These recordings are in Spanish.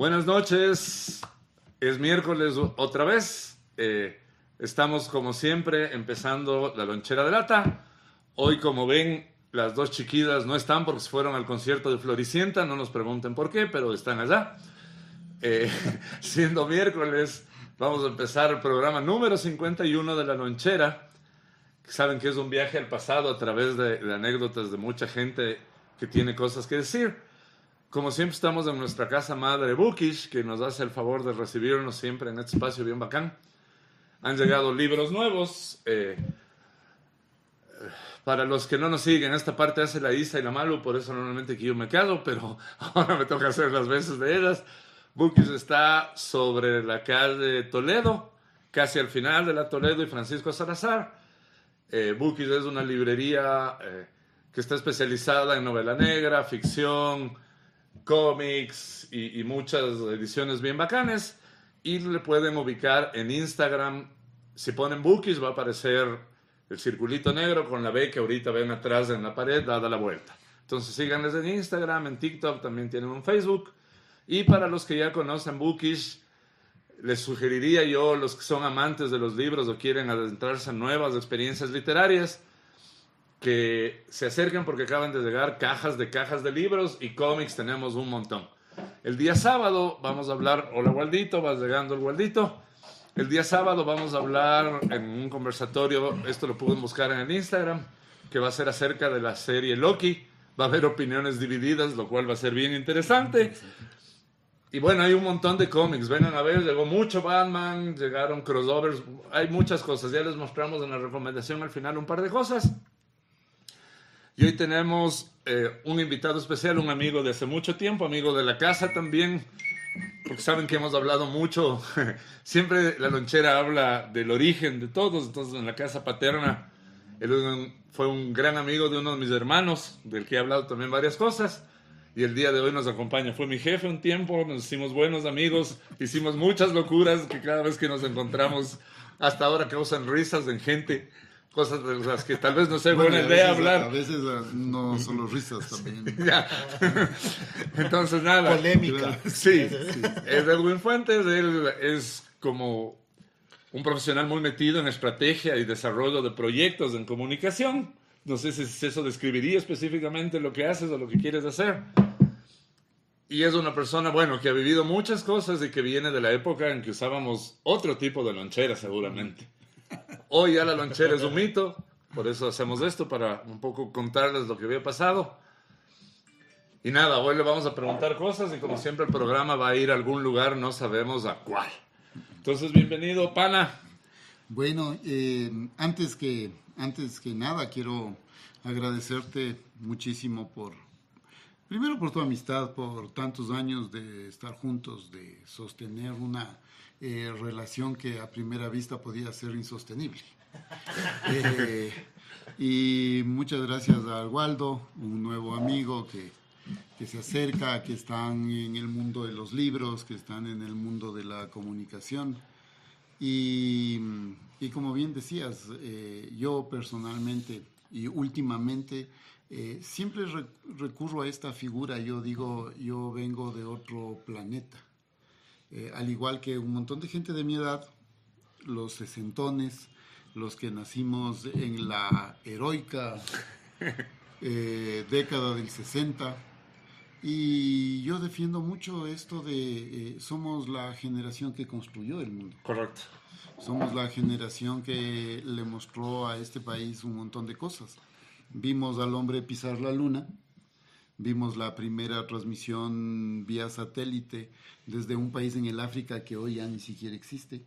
Buenas noches. Es miércoles otra vez. Eh, estamos como siempre empezando la lonchera de lata. Hoy como ven las dos chiquitas no están porque se fueron al concierto de Floricienta. No nos pregunten por qué, pero están allá. Eh, siendo miércoles vamos a empezar el programa número 51 de la lonchera. Saben que es un viaje al pasado a través de, de anécdotas de mucha gente que tiene cosas que decir. Como siempre estamos en nuestra casa madre Bookish, que nos hace el favor de recibirnos siempre en este espacio bien bacán. Han llegado libros nuevos. Eh, para los que no nos siguen, esta parte hace la Isa y la Malu, por eso normalmente aquí yo me quedo, pero ahora me toca hacer las veces de ellas. Bookish está sobre la calle Toledo, casi al final de la Toledo y Francisco Salazar. Eh, es una librería eh, que está especializada en novela negra, ficción, cómics y, muchas ediciones bien bacanes. Y le pueden ubicar en Instagram. Si ponen Bookies va a aparecer el circulito negro con la B que ahorita ven atrás en la pared, dada la vuelta. Entonces síganles en Instagram, en TikTok, también tienen un Facebook. Y para los que ya conocen Bookish, les sugeriría yo, los que son amantes de los libros o quieren adentrarse en nuevas experiencias literarias, que se acerquen porque acaban de llegar cajas de cajas de libros y cómics tenemos un montón. El día sábado vamos a hablar, hola Waldito, va llegando el Waldito. El día sábado vamos a hablar en un conversatorio, esto lo pueden buscar en el Instagram, que va a ser acerca de la serie Loki. Va a haber opiniones divididas, lo cual va a ser bien interesante. Y bueno, hay un montón de cómics. Vengan a ver, llegó mucho Batman, llegaron crossovers, hay muchas cosas. Ya les mostramos en la recomendación al final un par de cosas. Y hoy tenemos eh, un invitado especial, un amigo de hace mucho tiempo, amigo de la casa también, porque saben que hemos hablado mucho, siempre la lonchera habla del origen de todos, entonces en la casa paterna, él fue un gran amigo de uno de mis hermanos, del que he hablado también varias cosas, y el día de hoy nos acompaña. Fue mi jefe un tiempo, nos hicimos buenos amigos, hicimos muchas locuras que cada vez que nos encontramos hasta ahora causan risas en gente cosas de las que tal vez no sea buena idea hablar. A veces ah, no solo risas también. Entonces, nada. Polémica. Sí, sí. es Edwin Fuentes, él es como un profesional muy metido en estrategia y desarrollo de proyectos en comunicación. No sé si eso describiría específicamente lo que haces o lo que quieres hacer. Y es una persona, bueno, que ha vivido muchas cosas y que viene de la época en que usábamos otro tipo de lonchera, seguramente. Hoy ya la lonchera es un mito, por eso hacemos esto, para un poco contarles lo que había pasado. Y nada, hoy le vamos a preguntar cosas y como siempre el programa va a ir a algún lugar, no sabemos a cuál. Entonces, bienvenido, pana. Bueno, eh, antes, que, antes que nada quiero agradecerte muchísimo por, primero por tu amistad, por tantos años de estar juntos, de sostener una eh, relación que a primera vista podía ser insostenible. Eh, y muchas gracias a Waldo, un nuevo amigo que, que, se acerca, que están en el mundo de los libros, que están en el mundo de la comunicación. Y, y como bien decías, eh, yo personalmente y últimamente siempre recurro a esta figura, yo digo, yo vengo de otro planeta eh, al igual que un montón de gente de mi edad, los sesentones, los que nacimos en la heroica eh, década del 60. Y yo defiendo mucho esto de eh, somos la generación que construyó el mundo. Correcto. Somos la generación que le mostró a este país un montón de cosas. Vimos al hombre pisar la luna, Vimos la primera transmisión vía satélite desde un país en el África que hoy ya ni siquiera existe.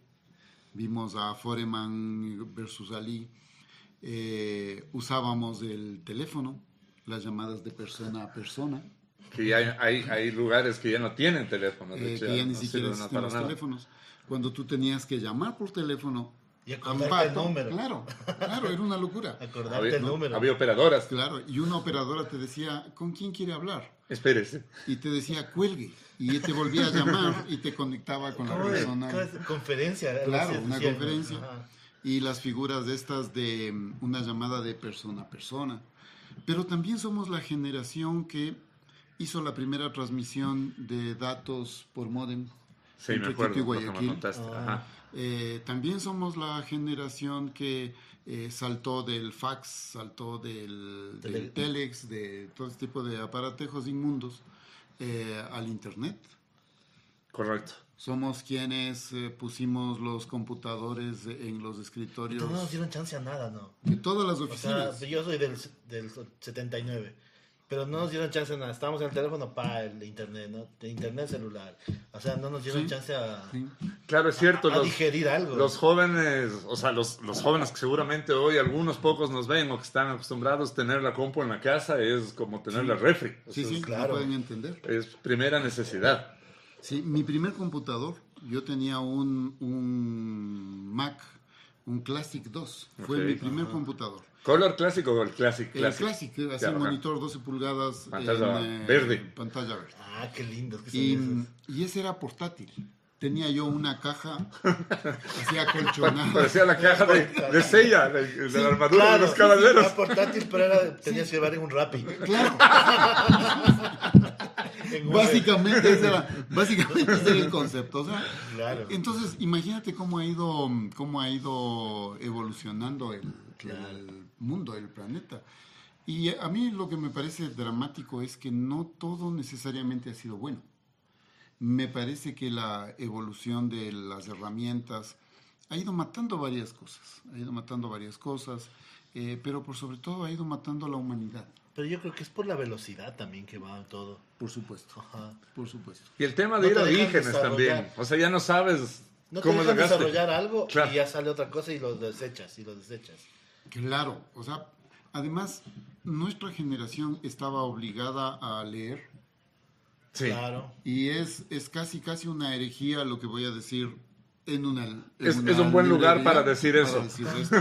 Vimos a Foreman versus Ali. Eh, usábamos el teléfono, las llamadas de persona a persona. Que hay, hay, hay lugares que ya no tienen teléfonos. Eh, que ya ni siquiera existen los teléfonos. Cuando tú tenías que llamar por teléfono y acordarte el número. Claro, claro, era una locura. Acordarte había, el número. Había operadoras. Claro, y una operadora te decía, ¿con quién quiere hablar? Espérese. Y te decía, cuelgue. Y te volvía a llamar y te conectaba con la persona. Conferencia. Claro, una conferencia. Y las figuras de estas de mm, una llamada de persona a persona. Pero también somos la generación que hizo la primera transmisión de datos por modem. Sí, me entre acuerdo. Quito y lo que me Guayaquil. contaste. Ah. Ajá. Eh, también somos la generación que eh, saltó del fax, saltó del, del Tele- telex, de todo este tipo de aparatejos inmundos eh, al Internet. Correcto. Somos quienes eh, pusimos los computadores en los escritorios Entonces no nos dieron chance a nada, ¿no? de todas las O sea, oficinas. yo soy del, del 79. Pero no nos dieron chance a nada. Estábamos en el teléfono para el internet, ¿no? De internet celular. O sea, no nos dieron Sí. chance a, Sí. Claro, es cierto. a los- digerir algo. Los jóvenes, o sea, los, los jóvenes que seguramente hoy algunos pocos nos ven o que están acostumbrados a tener la compu en la casa es como tener la refri. O Sí, sí, claro. no pueden entender. Es primera necesidad. Sí, mi primer computador, yo tenía un, un Mac, un Classic 2. Fue Ok. mi primer computador. ¿Color clásico o el Classic? El Classic. Classic, así ajá. monitor 12 pulgadas. Pantalla en, eh, verde. Pantalla verde. Ah, qué lindo. ¿qué Y, y ese era portátil. Tenía yo una caja así acolchonada. Parecía la caja de, de Seiya, de, de la armadura Claro, de los sí, caballeros. Era portátil, pero era, tenías que llevar en un rapi. Claro, un- básicamente ese era, básicamente ese era el concepto. o sea, Claro. Entonces, imagínate cómo ha ido, cómo ha ido evolucionando el, Claro. el mundo, el planeta. Y a mí lo que me parece dramático es que no todo necesariamente ha sido bueno. Me parece que la evolución de las herramientas ha ido matando varias cosas, ha ido matando varias cosas, eh, pero por sobre todo ha ido matando a la humanidad, Pero yo creo que es por la velocidad también que va todo. Por supuesto, Ajá. por supuesto. Y el tema No de ir te a orígenes también. O sea, ya no sabes No te cómo dejan la gaste. desarrollar algo Claro. y ya sale otra cosa y lo desechas y lo desechas. Claro, o sea, además nuestra generación estaba obligada a leer Sí. Claro. y es, es casi casi una herejía lo que voy a decir en una en Es- una es un buen lugar para decir eso. decir esto.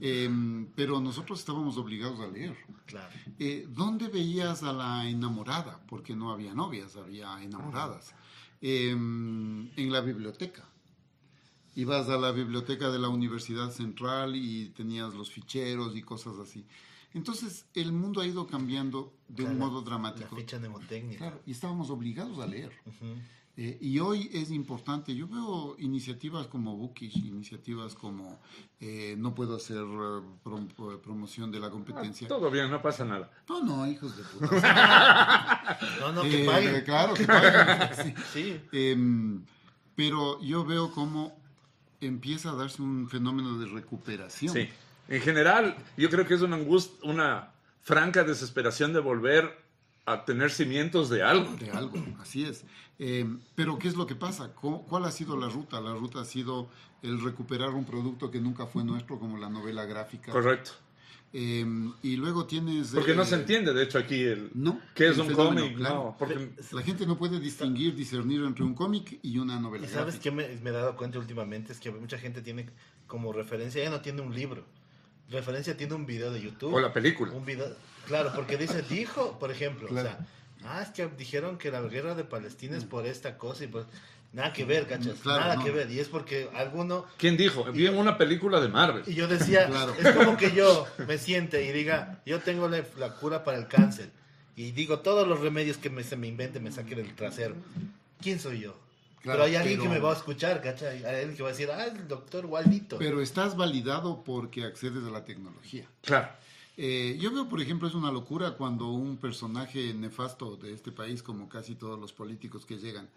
Em, pero nosotros estábamos obligados a leer. Claro. Eh, ¿Dónde veías a la enamorada? Porque no había novias, había enamoradas. Em, en la biblioteca. Ibas a la biblioteca de la Universidad Central y tenías los ficheros y cosas así. Entonces, el mundo ha ido cambiando de un modo La dramático. ficha mnemotécnica. Claro, y estábamos obligados a leer. Ujú. Eh, y hoy es importante, yo veo iniciativas como Bookish, iniciativas como eh, no puedo hacer eh, prom- promoción de la competencia. Todo bien, no pasa nada. No, no, hijos de puta. No, no, que Eh, paguen. Claro, que paguen. sí. Sí. Em, pero yo veo cómo empieza a darse un fenómeno de recuperación. Sí. En general, yo creo que es una angustia, una franca desesperación de volver a tener cimientos de algo. de algo, así es. Eh, pero ¿qué es lo que pasa? ¿Cu- ¿Cuál ha sido la ruta? La ruta ha sido el recuperar un producto que nunca fue nuestro, como la novela gráfica. Correcto. Eh, y luego tienes... Porque no eh, se entiende, de hecho, aquí el No, qué es un cómic. claro. No, porque La gente no puede distinguir, discernir entre un cómic y una novela Y sabes me, me he dado cuenta últimamente es que mucha gente tiene como referencia, ya no tiene un libro, referencia tiene un video de YouTube. o la película. Un video, claro, porque dice, dijo, por ejemplo, Claro. o sea, ah, es que dijeron que la guerra de Palestina es por esta cosa y por... Nada que ver, ¿cachas? Claro, Nada no. que ver. Y es porque alguno... ¿Quién dijo? Vi en una película de Marvel. Y yo decía, Claro. es como que yo me siente y diga, yo tengo la, la cura para el cáncer. Y digo, todos los remedios que me, se me invente me saquen del trasero. ¿Quién soy yo? Claro, pero hay alguien pero- que me va a escuchar, ¿cachai? Hay alguien que va a decir, ah, el doctor Waldito. Pero estás validado porque accedes a la tecnología. Claro. Eh, yo veo, por ejemplo, es una locura cuando un personaje nefasto de este país, como casi todos los políticos que llegan,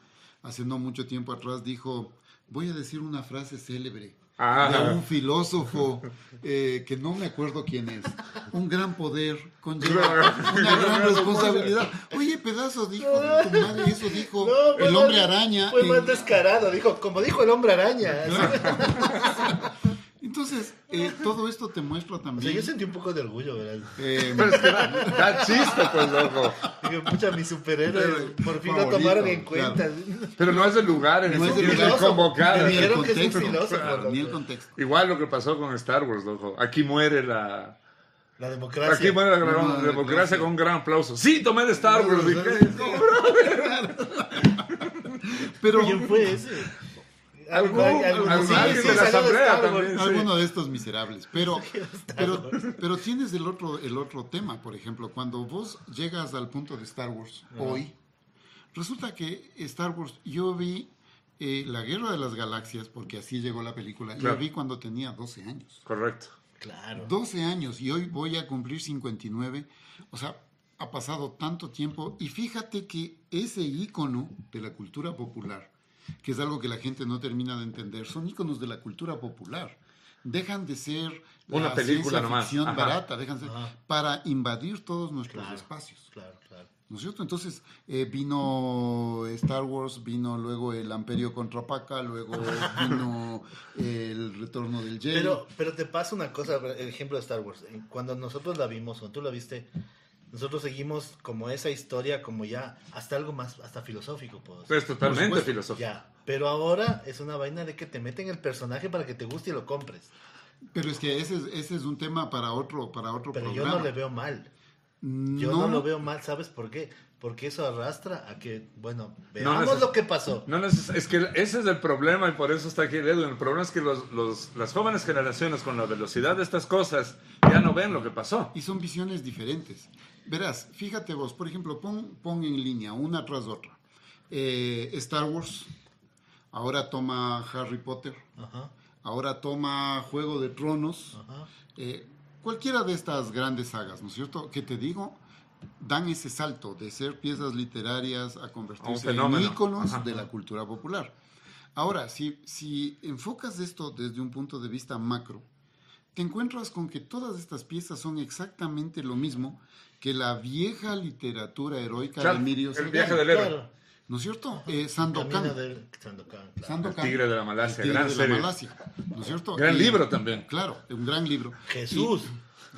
hace no mucho tiempo atrás dijo, voy a decir una frase célebre Ah. de un filósofo eh, que no me acuerdo quién es. Un gran poder conlleva una gran responsabilidad. Oye, pedazo, dijo tu madre, eso dijo No, el hombre araña. Fue en- más descarado, dijo, como dijo el hombre araña. Entonces, eh, todo esto te muestra O sea, también... yo sentí un poco de orgullo, ¿verdad? eh, Pero es que da, da chiste, pues, loco. Dije, pucha, mis superhéroes por fin lo Favorito, tomaron en claro. cuenta. Pero no es el lugar en el No que es el tienes que filósofo. convocar. Me ni el dijeron que es un filósofo, claro, ni el contexto. Igual lo que pasó con Star Wars, loco. Aquí muere la... La democracia. Aquí muere la, gran- No, no, democracia con un gran aplauso. Sí, tomé de Star Wars. dije, Pero ¿Quién fue ese? Algún- Algún- algún- algún- sí, alguien sí, de la asamblea también. Alguno de estos miserables. Pero, pero, pero tienes el otro, el otro tema, por ejemplo, cuando vos llegas al punto de Star Wars hoy, resulta que Star Wars, yo vi eh, La Guerra de las Galaxias, porque así llegó la película, Claro. yo vi cuando tenía 12 años. Correcto. Claro. 12 años y hoy voy a cumplir 59. O sea, ha pasado tanto tiempo y fíjate que ese ícono de la cultura popular, que es algo que la gente no termina de entender, son íconos de la cultura popular. Dejan de ser Una la película ciencia nomás. ficción Ajá. barata, dejan de ser- para invadir todos nuestros Claro. espacios. Claro, claro. ¿No es cierto? Entonces eh, vino Star Wars, vino luego el Amperio contra Paca, luego vino el Retorno del Jedi. Pero, pero te pasa una cosa, el ejemplo de Star Wars. Cuando nosotros la vimos, cuando tú la viste, nosotros seguimos como esa historia, como ya hasta algo más, hasta filosófico, puedo decir. Pues totalmente supuesto. filosófico. Ya, pero ahora es una vaina de que te meten el personaje para que te guste y lo compres. Pero es que ese es, ese es un tema para otro, para otro Pero yo no le veo mal. Yo no, lo veo mal, ¿sabes por qué? Porque eso arrastra a que, bueno, veamos lo que pasó. No neces- es que ese es el problema y por eso está aquí el Edwin. El problema es que los, los- las jóvenes generaciones con la velocidad de estas cosas ya no ven lo que pasó. Y son visiones diferentes. Verás, fíjate vos, por ejemplo, pon, pon en línea una tras otra. Eh, Star Wars, ahora toma Harry Potter, Ajá, ahora toma Juego de Tronos, ajá. eh, cualquiera de estas grandes sagas, ¿no es cierto? Que te digo, dan ese salto de ser piezas literarias a convertirse en íconos Ajá. de la cultura popular. Ahora, si, si enfocas esto desde un punto de vista macro, te encuentras con que todas estas piezas son exactamente lo mismo que la vieja literatura heroica de Emilio el viaje del héroe. Claro. ¿no es cierto? Eh, Sandokan. Del Sandokan, claro. El Sandokan, tigre de la Malasia, el tigre gran de la. Malasia, ¿no es cierto? Gran Y- libro también. Claro, un gran libro. Jesús.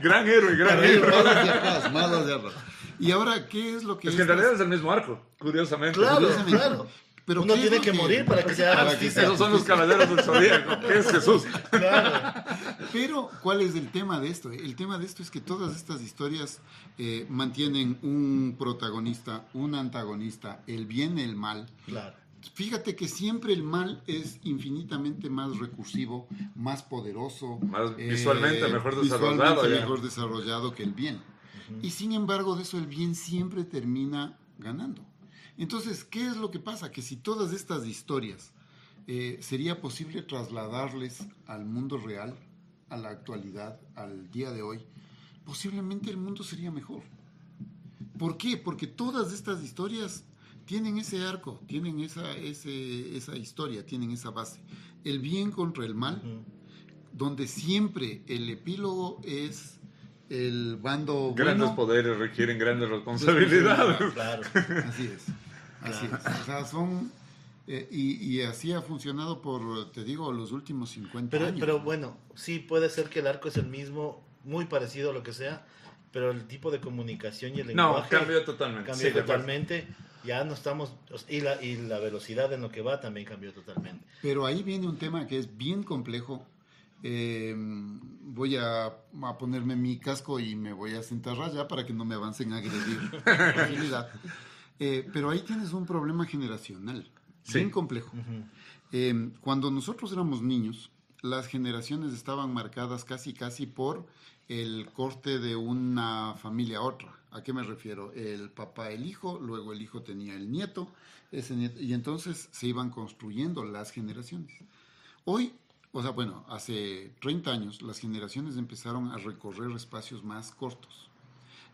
Gran héroe, gran libro. malas de atrás, malas de atrás. Y ahora, ¿qué es lo que Es que en realidad es el mismo arco, curiosamente. Claro, Curiosamente. claro. Pero Uno ¿qué es tiene que que- morir para que sea justicia. Esos son los caballeros del zodíaco. ¿Qué es Jesús? Claro. Pero, ¿cuál es el tema de esto? El tema de esto es que todas estas historias eh, mantienen un protagonista, un antagonista, el bien, el mal. Claro. Fíjate que siempre el mal es infinitamente más recursivo, más poderoso. Más visualmente mejor desarrollado, visualmente mejor desarrollado que el bien. Y sin embargo, de eso el bien siempre termina ganando. Entonces, ¿qué es lo que pasa? Que si todas estas historias eh, sería posible trasladarles al mundo real, a la actualidad, al día de hoy, posiblemente el mundo sería mejor. ¿Por qué? Porque todas estas historias tienen ese arco, tienen esa, ese- esa historia, tienen esa base. El bien contra el mal, donde siempre el epílogo es el bando Grandes bueno. poderes requieren grandes responsabilidades. Claro. Así es. Así es. O sea, son... eh, y, y así ha funcionado por, te digo, los últimos 50 Pero, años. pero bueno, sí puede ser que el arco es el mismo, muy parecido a lo que sea, pero el tipo de comunicación y el No, lenguaje cambió totalmente. cambió Sí, totalmente. Ya no estamos y la y la velocidad en lo que va también cambió totalmente. Pero ahí viene un tema que es bien complejo. Eh, voy a, a ponerme mi casco y me voy a sentar allá para que no me avancen a agredir. Eh, pero ahí tienes un problema generacional, Sí. bien complejo. Eh, cuando nosotros éramos niños, las generaciones estaban marcadas casi casi por el corte de una familia a otra. ¿A qué me refiero? El papá, el hijo, luego el hijo tenía el nieto, ese nieto, y entonces se iban construyendo las generaciones. Hoy, o sea, bueno, hace 30 años las generaciones empezaron a recorrer espacios más cortos.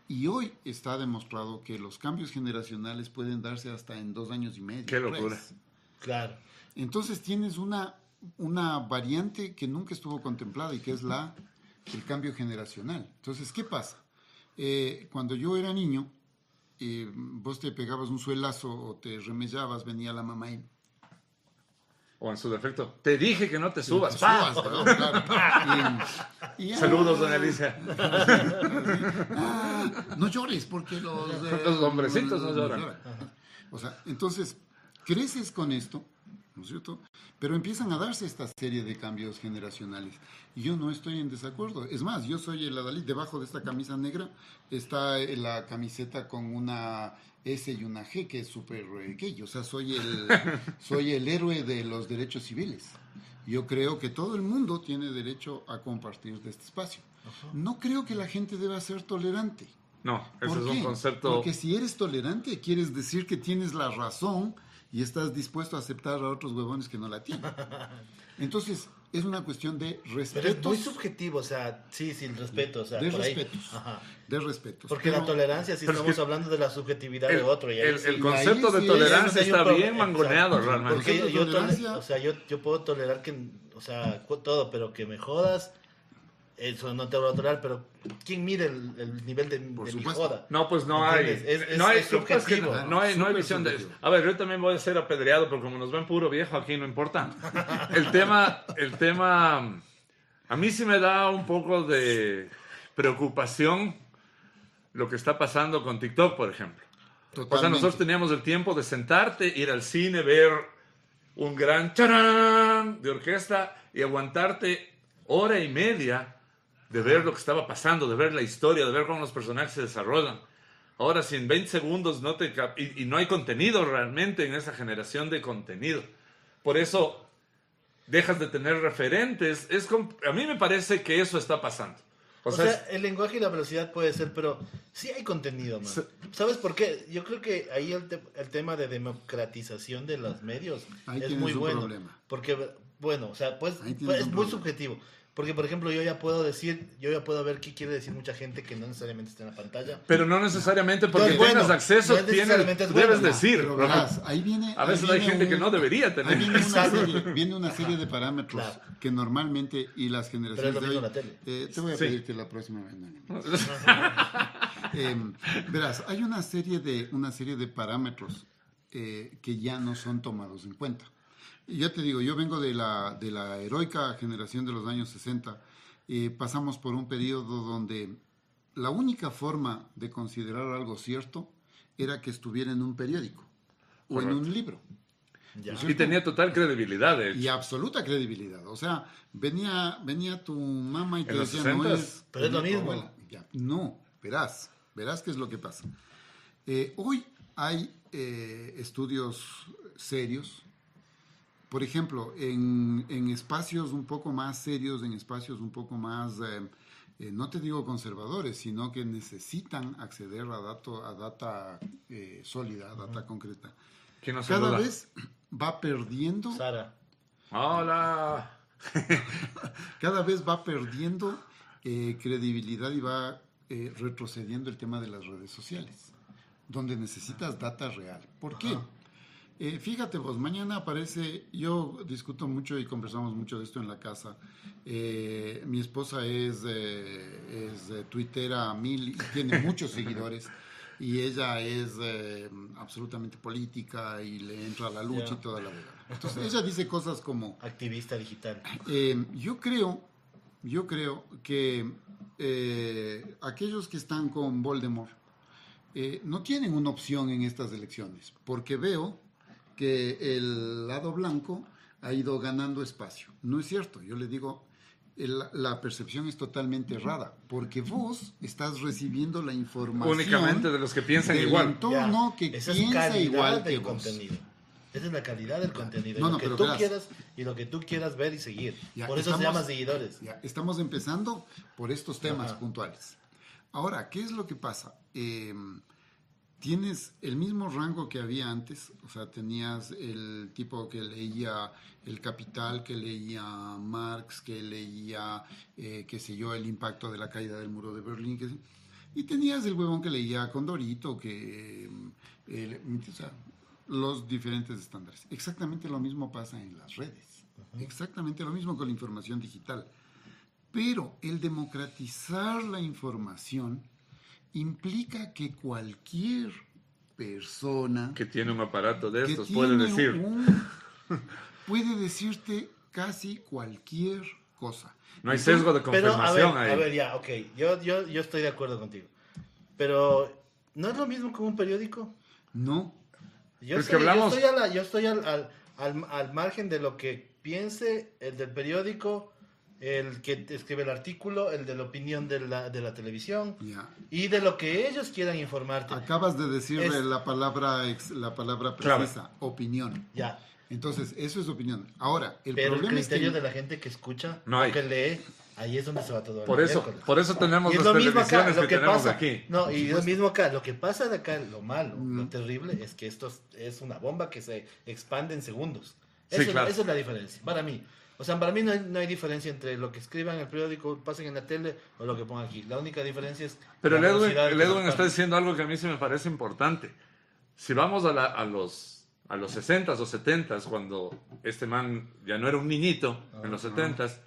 Y hoy está demostrado que los cambios generacionales pueden darse hasta en dos años y medio. Qué locura. tres. Claro. Entonces tienes una, una variante que nunca estuvo contemplada y que es la, el cambio generacional. Entonces, ¿qué pasa? Eh, cuando yo era niño, eh, vos te pegabas un suelazo o te remellabas, venía la mamá y... O en su defecto, te dije que no te subas. subas, ¿no? Claro. Y- y, Saludos, doña Alicia. ah, no llores porque los, eh, Los hombrecitos no lloran. O sea, entonces, creces con esto ¿no es cierto? Pero empiezan a darse esta serie de cambios generacionales. Y yo no estoy en desacuerdo. Es más, yo soy el Adalid. Debajo de esta camisa negra está la camiseta con una S y una G, que es súper. O sea, soy el, soy el héroe de los derechos civiles. Yo creo que todo el mundo tiene derecho a compartir de este espacio. No creo que la gente deba ser tolerante. No, ese ¿Por es un concepto. Porque si eres tolerante, quieres decir que tienes la razón y estás dispuesto a aceptar a otros huevones que no la tienen. Entonces, es una cuestión de Pero es muy respeto. subjetivo, o sea, sí, sin respeto, o sea, De por ahí. respetos. Ajá. De respeto. Porque la tolerancia, si pero es estamos que hablando de la subjetividad el, de otro, y ahí el- sí- el y concepto ahí de sí tolerancia está bien mangoneado realmente. Porque yo, tolerancia- o sea, yo, yo puedo tolerar que, o sea, todo, pero que me jodas, eso no te voy a tolerar, pero ¿quién mide el, el nivel de, Por de mi joda? No, pues no hay. Es- es- no hay, es que subjetivo. no, hay, no hay visión de subjetivo. A ver, yo también voy a ser apedreado, pero como nos ven puro viejo, aquí no importa. El tema, el tema, a mí sí me da un poco de preocupación lo que está pasando con TikTok, por ejemplo. O sea, Totalmente. nosotros teníamos el tiempo de sentarte, ir al cine, ver un gran charán de orquesta y aguantarte hora y media de ver lo que estaba pasando, de ver la historia, de ver cómo los personajes se desarrollan. Ahora, si en 20 segundos no te... Y, y no hay contenido realmente en esa generación de contenido. Por eso dejas de tener referentes. Es a mí me parece que eso está pasando. O, O, sea, sea, el lenguaje y la velocidad puede ser, pero sí hay contenido, man. ¿Sabes por qué? Yo creo que ahí el, te- el tema de democratización de los medios Ahí es muy un bueno. problema. Porque, bueno, o sea, pues, pues, es muy problema. subjetivo. Porque, por ejemplo, yo ya puedo decir, yo ya puedo ver qué quiere decir mucha gente que no necesariamente está en la pantalla. pero no necesariamente porque No bueno, tengas acceso, no tienes, bueno. debes decir. Pero verás, ahí viene. A ahí veces hay gente que no debería Ahí tener. viene una, serie, viene una serie de parámetros Claro. que normalmente y las Pero generaciones es lo de hoy. en la tele. eh, te voy a Sí. pedirte la próxima vez. Eh, verás, hay una serie de, una serie de parámetros eh, que ya no son tomados en cuenta. Y ya te digo, yo vengo de la, de la heroica generación de los años 60. eh, pasamos por un periodo donde la única forma de considerar algo cierto era que estuviera en un periódico o en un libro. Ya. Y tenía total credibilidad, de hecho. Y absoluta credibilidad. O sea, venía, venía tu mamá y te decía, no 60s. es... Pero es lo mismo. Ya, No, verás, verás qué es lo que pasa. Eh, hoy hay eh, estudios serios. Por ejemplo, en, en espacios un poco más serios, en espacios un poco más, eh, eh, no te digo conservadores, sino que necesitan acceder a, dato, a data eh, sólida, a data concreta. ¿Quién nos Cada saluda? vez va perdiendo Sara. Hola. cada vez va perdiendo eh, credibilidad y va eh, retrocediendo el tema de las redes sociales, donde necesitas data real. ¿Por qué? Eh, fíjate vos, mañana aparece, yo discuto mucho y conversamos mucho de esto en la casa. Eh, mi esposa es, eh, es tuitera a mil y tiene muchos seguidores. Y ella es eh, absolutamente política y le entra a la lucha y toda la verdad. Entonces ella dice cosas como, Activista digital. yo creo, yo creo que aquellos que están con Voldemort no tienen una opción en estas elecciones, porque veo que el lado blanco ha ido ganando espacio. No es cierto, yo le digo, el- la percepción es totalmente errada, porque vos estás recibiendo la información Únicamente de los que piensan del igual. entorno Ya. que Esa es piensa calidad igual que del vos. contenido. Esa es la calidad del contenido. y No, lo no, que pero tú verás. quieras y lo que tú quieras ver y seguir. Ya, Por eso estamos- se llama seguidores. Ya, estamos empezando por estos temas Ajá. puntuales. Ahora, ¿qué es lo que pasa? Eh, tienes el mismo rango que había antes, o sea, tenías el tipo que leía El Capital, que leía Marx, que leía, eh, qué sé yo, el impacto de la caída del muro de Berlín, que- y tenías el huevón que leía Condorito, que, eh, o sea, los diferentes estándares. Exactamente lo mismo pasa en las redes. Exactamente lo mismo con la información digital. Pero el democratizar la información implica que cualquier persona Que tiene un aparato de estos puede decir. un- puede decirte casi cualquier cosa. No hay sesgo de Pero a ver, confirmación ahí. a ver, ya, ok. Yo, yo, yo estoy de acuerdo contigo. Pero, ¿no es lo mismo como un periódico? No, Yo Es que estoy, hablamos- yo estoy, a la- yo estoy al, al- al, al margen de lo que piense el del periódico, el que escribe el artículo, el de la opinión de la, de la televisión y de lo que ellos quieran informarte. Acabas de decirle Es- la palabra ex- la palabra precisa, opinión. Ya. Entonces, eso es opinión. Ahora, el Pero el problema es que criterio de la gente que escucha No o hay. que lee, ahí es donde se va todo. Por eso, miércoles. por eso tenemos Y es las lo mismo acá, lo que, que tenemos pasa. aquí. No, y lo mismo acá, lo que pasa de acá, lo malo, Mm. lo terrible, es que esto es, es una bomba que se expande en segundos. Sí, Eso, claro. esa es la diferencia, para mí. O sea, para mí no hay, no hay diferencia entre lo que escriban en el periódico, pasen en la tele o lo que pongan aquí. La única diferencia es... Pero el Edwin, el está diciendo algo que a mí sí me parece importante. Si vamos a, la- a los a los 60s o 70s, cuando este man ya no era un niñito, en los 70s,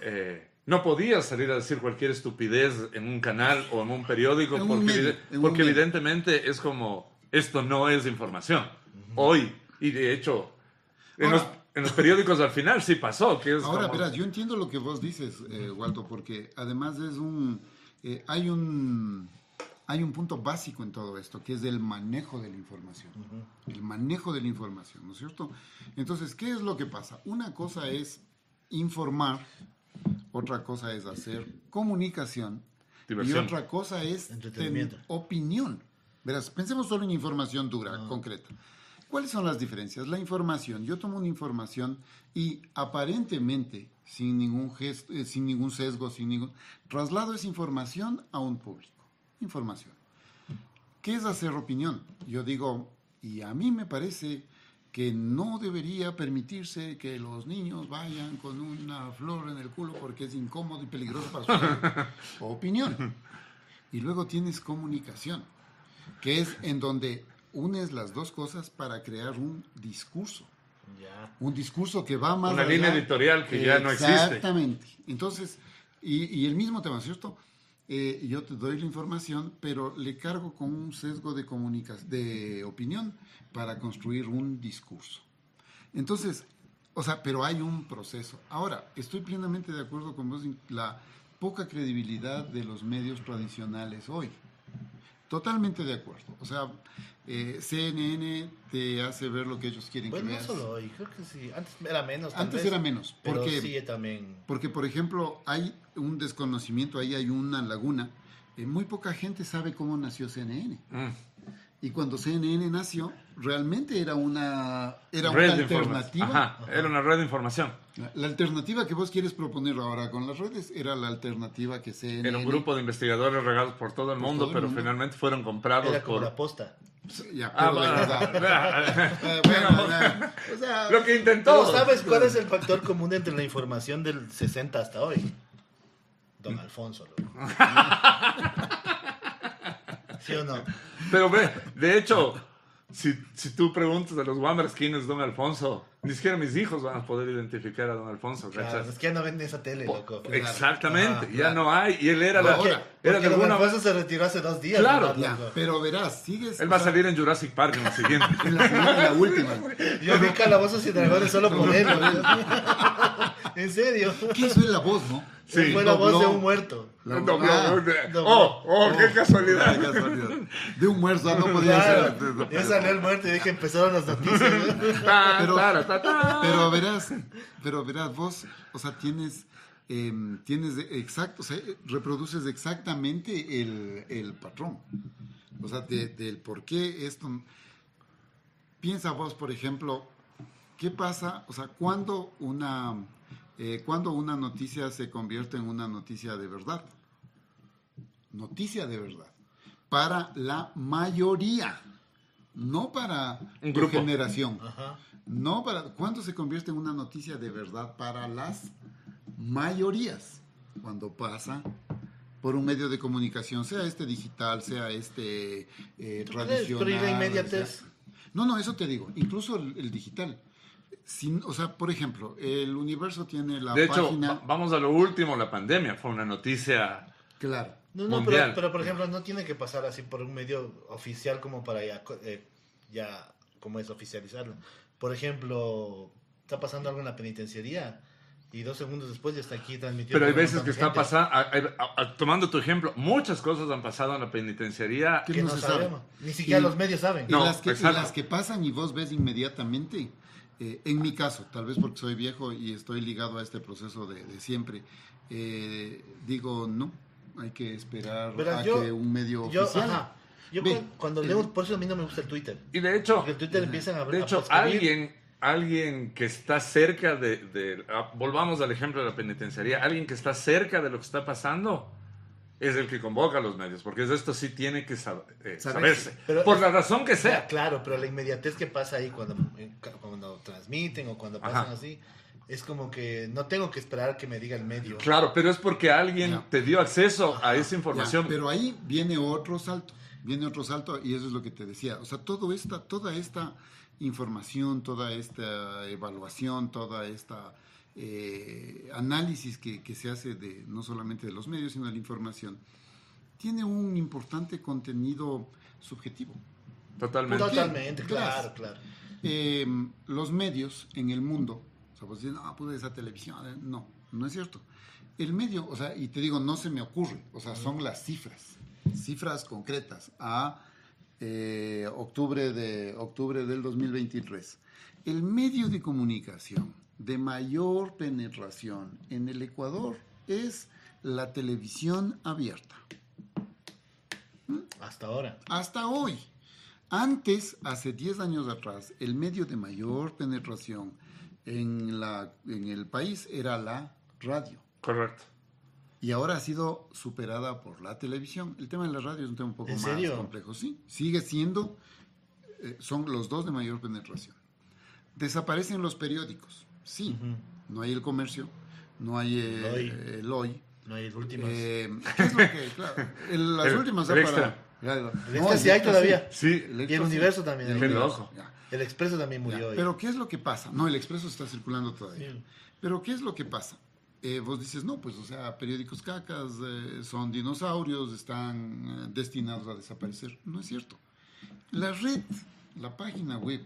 eh, no podías salir a decir cualquier estupidez en un canal o en un periódico, En un porque, medio, un porque medio. evidentemente es como, esto no es información. Hoy, y de hecho, en, Ahora- los, en los periódicos al final sí pasó, que es Ahora, como- verás, yo entiendo lo que vos dices, eh, Waldo, porque además es un, eh, hay un, hay un punto básico en todo esto, que es el manejo de la información. El manejo de la información, ¿no es cierto? Entonces, ¿qué es lo que pasa? Una cosa es informar, otra cosa es hacer comunicación Diversión. y otra cosa es Entretenimiento. ten- opinión. Verás, pensemos solo en información dura, concreta. ¿Cuáles son las diferencias? La información, yo tomo una información y aparentemente, sin ningún, gesto, eh, sin ningún sesgo, sin ningún... Traslado esa información a un público. Información. ¿Qué es hacer opinión? Yo digo, y a mí me parece que no debería permitirse que los niños vayan con una flor en el culo porque es incómodo y peligroso para su opinión. Y luego tienes comunicación, que es en donde unes las dos cosas para crear un discurso. Ya. Un discurso que va más Una allá. línea editorial que ya no existe. Exactamente. Entonces, y, y el mismo tema, ¿cierto? Eh, yo te doy la información, pero le cargo con un sesgo de comunicación, de opinión para construir un discurso. Entonces, o sea, pero hay un proceso. Ahora, estoy plenamente de acuerdo con vos en la poca credibilidad de los medios tradicionales hoy. Totalmente de acuerdo. O sea, eh, CNN te hace ver lo que ellos quieren Pues que no veas. solo hoy, creo que sí. Antes era menos. Antes vez, era menos, Pero porque- sigue también. Porque, por ejemplo, hay un desconocimiento, ahí hay una laguna. Eh, muy poca gente sabe cómo nació CNN. Mm. Y cuando CNN nació, realmente era una, era Red una de información. alternativa. Ajá, era una red de información. La, la alternativa que vos quieres proponer ahora con las redes era la alternativa que CNN. Era un grupo de investigadores regados por todo el Por mundo, todo el pero mundo. finalmente fueron comprados Era como por... la posta. Ya, Ah, bueno, bueno, o sea, lo que intentó. Pero ¿sabes cuál es el factor común entre la información del 60 hasta hoy? Don Alfonso. ¿Sí o no? Pero ve, de hecho, si, si tú preguntas a los Wambers quién es Don Alfonso, ni siquiera mis hijos van a poder identificar a Don Alfonso, Claro, ¿cachas? es que ya no ven esa tele, loco. Exactamente, Ajá, ya claro. no hay. Y él era, la, Ahora, era Porque de Don alguna Alfonso se retiró hace dos días. Claro. ¿verdad, ya, pero verás, sigues. Él va a salir en Jurassic Park en la siguiente. en la, en la última. Yo vi Calabozos y Dragones solo por él. ¿No? en serio. ¿Quién fue la voz, no? Sí. Fue la voz de un muerto. La- Dobló, ah, dobló. oh, oh, qué casualidad. Qué casualidad. De un muerto, no podía Claro. ser. Ya salió el muerto y dije empezaron las noticias. Pero- tara, ta, ta. Pero verás, pero verás, vos, o sea, tienes, em, tienes exacto, o sea, reproduces exactamente el, el patrón. O sea, de- del por qué esto. Piensa vos, por ejemplo, ¿qué pasa? O sea, cuando una, eh, cuando una noticia se convierte en una noticia de verdad. Noticia de verdad. Para la mayoría. No para tu generación. Ajá. No para. ¿Cuándo se convierte en una noticia de verdad para las mayorías? Cuando pasa por un medio de comunicación, sea este digital, sea este eh, tradicional. Pero ¿y la inmediatez? sea- No, no, eso te digo. Incluso el, el digital. Sin- o sea, por ejemplo, el universo tiene la De hecho, página. va- vamos a lo último, la pandemia fue una noticia. Claro. No, no, Mundial. pero, pero por ejemplo, no tiene que pasar así por un medio oficial como para ya, eh, ya como es oficializarlo. Por ejemplo, está pasando algo en la penitenciaría y dos segundos después ya está aquí transmitiendo. Pero hay veces que está pasando, tomando tu ejemplo, muchas cosas han pasado en la penitenciaría. ¿Qué Que no no se sabe? sabemos. Ni siquiera Y- los medios saben. Y, No, las que, y las que pasan y vos ves inmediatamente, eh, en mi caso, tal vez porque soy viejo y estoy ligado a este proceso de, de siempre, eh, digo, no, hay que esperar Verás, a yo- que un medio Yo, oficial... ajá. Yo cuando leo, por eso a mí no me gusta el Twitter. Y de hecho, Porque el Twitter empiezan a de hecho a escribir. alguien, alguien que está cerca de, de- ah, volvamos al ejemplo de la penitenciaría, alguien que está cerca de lo que está pasando es el que convoca a los medios, porque de esto sí tiene que sab- eh, Saberse. saberse, Pero por es- la razón que sea. claro, pero la inmediatez que pasa ahí cuando, eh, cuando transmiten o cuando pasan Ajá. así, es como que no tengo que esperar que me diga el medio. Claro, pero es porque alguien Ya. te dio acceso a esa Ya, información. pero ahí viene otro salto, viene otro salto y eso es lo que te decía. O sea, todo esta, toda esta información, toda esta evaluación, toda esta eh, análisis que, que se hace de no solamente de los medios, sino de la información, tiene un importante contenido subjetivo. Totalmente. Totalmente, Claro. claro, claro. Eh, los medios en el mundo, o sea, pues dicen, ah, pues esa televisión, eh", no, no es cierto. El medio, o sea, y te digo, no se me ocurre, o sea, son las cifras, cifras concretas a eh, octubre, de, octubre del 2023. El medio de comunicación de mayor penetración en el Ecuador es la televisión abierta Hasta ahora. hasta hoy. Antes, hace 10 años atrás, el medio de mayor penetración en, la, en el país era la radio. Correcto. Y ahora ha sido superada por la televisión. El tema de la radio es un tema un poco ¿En más serio? complejo. Sí, sigue siendo, eh, son los dos de mayor penetración. Desaparecen los periódicos. Sí, no hay el comercio, no hay eh, el hoy. No hay el último. Eh, ¿qué es lo que, claro, el- las El- últimas el extra. Claro. El extra sí hay todavía. Sí, El y extra el sí. universo también. El. Ya. El expreso también murió. hoy. Pero ¿qué es lo que pasa? No, el expreso está circulando todavía. Sí. Pero ¿qué es lo que pasa? Eh, vos dices, no, pues, o sea, periódicos cacas eh, son dinosaurios, están destinados a desaparecer. No es cierto. La red, la página web,